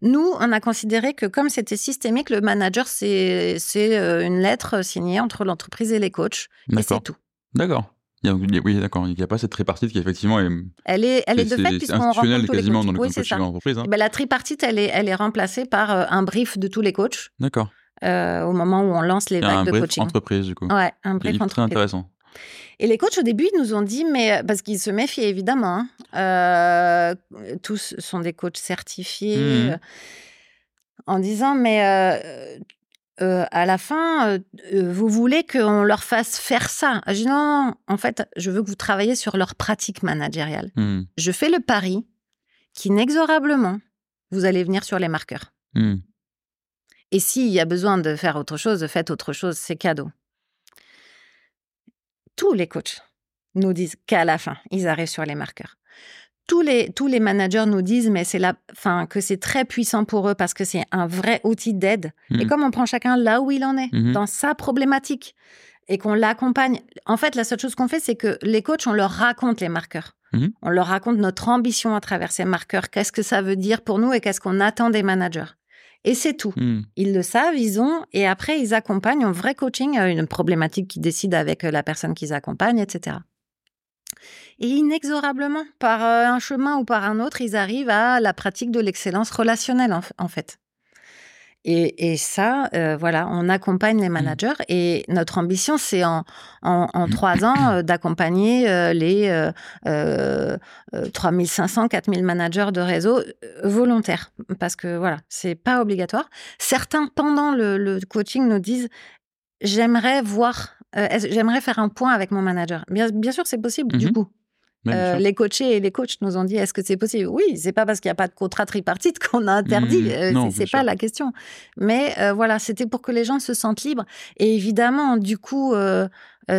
Nous, on a considéré que comme c'était systémique, le manager, c'est une lettre signée entre l'entreprise et les coachs. Et c'est tout. D'accord oui, d'accord. Il n'y a pas cette tripartite qui effectivement est. Elle est, elle est, de fait puisqu'on rencontre tous quasiment dans le oui, coaching entreprise. Hein. Eh ben, la tripartite, elle est, elle est remplacée par euh, un brief de tous les coachs. D'accord. Euh, au moment où on lance les vagues de brief coaching. entreprise du coup. Ouais, un brief entreprise. Très intéressant. Et les coachs au début, ils nous ont dit, mais parce qu'ils se méfient évidemment, hein, euh, tous sont des coachs certifiés, mmh. en disant, mais euh, à la fin, euh, euh, vous voulez qu'on leur fasse faire ça. Je dis non, en fait, je veux que vous travaillez sur leur pratique managériale. Hmm. Je fais le pari qu'inexorablement, vous allez venir sur les marqueurs. Hmm. Et s'il y a besoin de faire autre chose, faites autre chose, c'est cadeau. Tous les coachs nous disent qu'à la fin, ils arrivent sur les marqueurs tous les, tous les managers nous disent mais c'est la, fin, que c'est très puissant pour eux parce que c'est un vrai outil d'aide. Et mmh. comme on prend chacun là où il en est, mmh dans sa problématique, et qu'on l'accompagne, en fait, la seule chose qu'on fait, c'est que les coachs, on leur raconte les marqueurs. Mmh on leur raconte notre ambition à travers ces marqueurs, qu'est-ce que ça veut dire pour nous et qu'est-ce qu'on attend des managers. Et c'est tout. Ils le savent, ils ont, et après, ils accompagnent en vrai coaching, une problématique qu'ils décident avec la personne qu'ils accompagnent, etc. Et inexorablement, par euh, un chemin ou par un autre, ils arrivent à la pratique de l'excellence relationnelle, en, fait. Et, ça, euh, voilà, on accompagne les mmh. managers et notre ambition, c'est en, en, trois ans euh, d'accompagner les 3500, 4000 managers de réseau volontaires. Parce que voilà, c'est pas obligatoire. Certains, pendant le, coaching, nous disent j'aimerais voir, j'aimerais faire un point avec mon manager. Bien, bien sûr, c'est possible, du mmh coup. Euh, les coachés et les coachs nous ont dit est-ce que c'est possible? Oui, c'est pas parce qu'il n'y a pas de contrat tripartite qu'on a interdit. Mmh, euh, c'est pas la question. Mais euh, voilà, c'était pour que les gens se sentent libres. Et évidemment, du coup,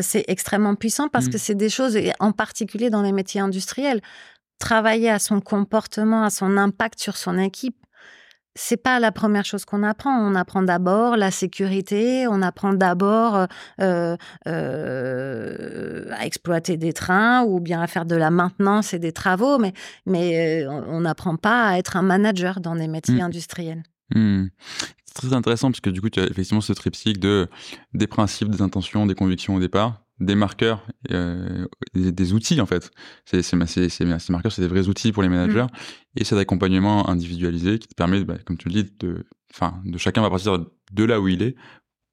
c'est extrêmement puissant parce mmh. que c'est des choses, en particulier dans les métiers industriels. travailler à son comportement, à son impact sur son équipe, c'est pas la première chose qu'on apprend. On apprend d'abord la sécurité, on apprend d'abord euh, euh, à exploiter des trains ou bien à faire de la maintenance et des travaux, mais, mais euh, on n'apprend pas à être un manager dans des métiers mmh. industriels. Mmh. C'est très intéressant parce que du coup, tu as effectivement ce triptyque de des principes, des intentions, des convictions au départ, des marqueurs, euh, des, outils en fait. C'est, ces marqueurs, c'est des vrais outils pour les managers mmh. et cet accompagnement individualisé qui te permet, bah, comme tu le dis, de, enfin, de chacun va partir de là où il est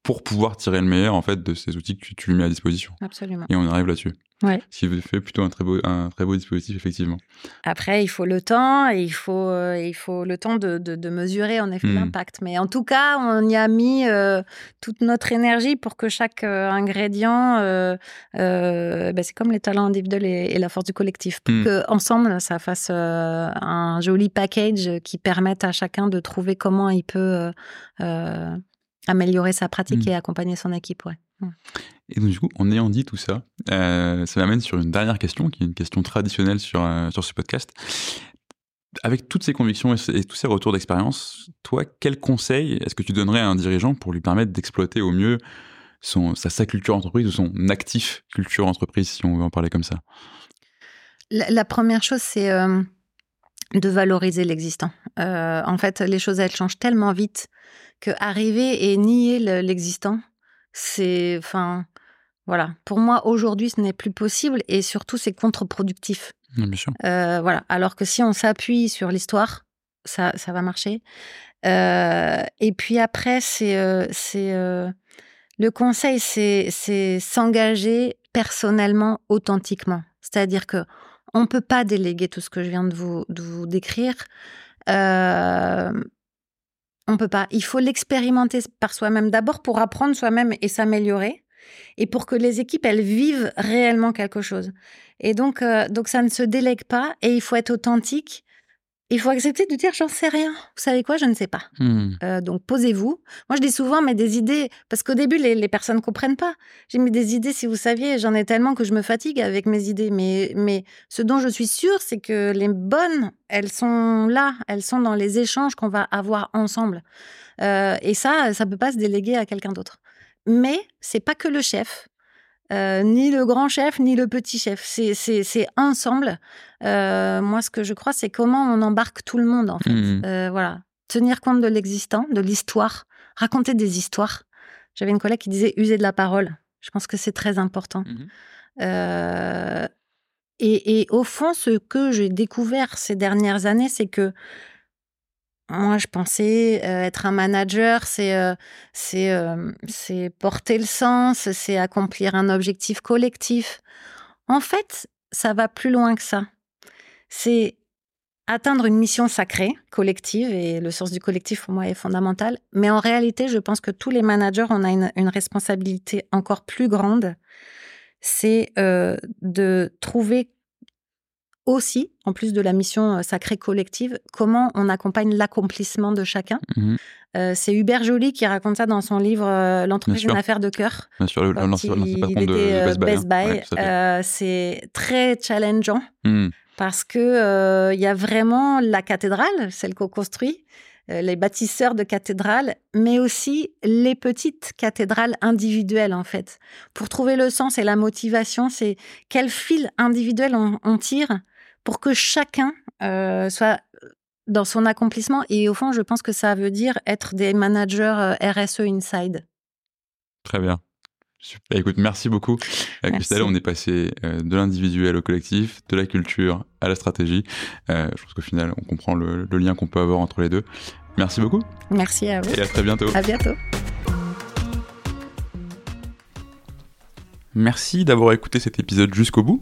pour pouvoir tirer le meilleur en fait de ces outils que tu lui mets à disposition. Absolument. Et on arrive là-dessus. Ouais. Ce qui fait plutôt un très beau, un très beau dispositif, effectivement. Après, il faut le temps et il faut, euh, il faut le temps de, de, mesurer en effet hmm. l'impact. Mais en tout cas, on y a mis euh, toute notre énergie pour que chaque euh, ingrédient, bah, c'est comme les talents individuels et, la force du collectif, pour hmm. qu'ensemble, ça fasse un joli package qui permette à chacun de trouver comment il peut améliorer sa pratique hmm. et accompagner son équipe. Ouais. Et donc, du coup, en ayant dit tout ça, euh, ça m'amène sur une dernière question, qui est une question traditionnelle sur, euh, sur ce podcast. Avec toutes ces convictions et, tous ces retours d'expérience, toi, quel conseil est-ce que tu donnerais à un dirigeant pour lui permettre d'exploiter au mieux son, sa, culture entreprise ou son actif culture entreprise, si on veut en parler comme ça? La, première chose, c'est euh, de valoriser l'existant. en fait, les choses, elles changent tellement vite que arriver et nier l'existant, c'est, enfin, voilà. Pour moi, aujourd'hui, ce n'est plus possible et surtout, c'est contre-productif. Bien sûr. Euh, voilà. Alors que si on s'appuie sur l'histoire, ça, ça va marcher. Euh, et puis après, c'est, euh, c'est le conseil, c'est s'engager personnellement, authentiquement. C'est-à-dire que on peut pas déléguer tout ce que je viens de vous, de vous décrire. On peut pas. Il faut l'expérimenter par soi-même d'abord pour apprendre soi-même et s'améliorer et pour que les équipes elles vivent réellement quelque chose. Et donc donc ça ne se délègue pas et il faut être authentique il faut accepter de dire j'en sais rien. Vous savez quoi, je ne sais pas. Hmm. Euh, donc posez-vous. Moi je dis souvent mais des idées parce qu'au début les, les personnes comprennent pas. J'ai mis des idées si vous saviez, j'en ai tellement que je me fatigue avec mes idées. Mais mais ce dont je suis sûre c'est que les bonnes elles sont là, elles sont dans les échanges qu'on va avoir ensemble. Euh, et ça ça peut pas se déléguer à quelqu'un d'autre. Mais c'est pas que le chef. Euh, ni le grand chef, ni le petit chef. C'est ensemble. Euh, moi, ce que je crois, c'est comment on embarque tout le monde, en fait. Mmh. Euh, voilà. Tenir compte de l'existant, de l'histoire, raconter des histoires. J'avais une collègue qui disait user de la parole. Je pense que c'est très important. Mmh et, et, au fond, ce que j'ai découvert ces dernières années, c'est que moi, je pensais euh, être un manager, c'est euh, euh, c'est porter le sens, c'est accomplir un objectif collectif. En fait, ça va plus loin que ça. C'est atteindre une mission sacrée, collective, et le sens du collectif pour moi est fondamental. Mais en réalité, je pense que tous les managers, on a une, une responsabilité encore plus grande. C'est de trouver aussi, en plus de la mission euh, sacrée collective, comment on accompagne l'accomplissement de chacun. Mmh euh, c'est Hubert Joly qui raconte ça dans son livre euh, L'entreprise d'une affaire de cœur. Bien sûr, le, il, était Best Buy. Hein. c'est très challengeant mmh. parce que il y a vraiment la cathédrale, celle qu'on construit, les bâtisseurs de cathédrales, mais aussi les petites cathédrales individuelles en fait. Pour trouver le sens et la motivation, c'est quel fil individuel on tire pour que chacun euh, soit dans son accomplissement. Et au fond, je pense que ça veut dire être des managers euh, RSE inside. Très bien. Super. Écoute, merci beaucoup, euh, Christelle. On est passé de l'individuel au collectif, de la culture à la stratégie. je pense qu'au final, on comprend le, le lien qu'on peut avoir entre les deux. Merci beaucoup. Merci à vous. Et à très bientôt. À bientôt. Merci d'avoir écouté cet épisode jusqu'au bout.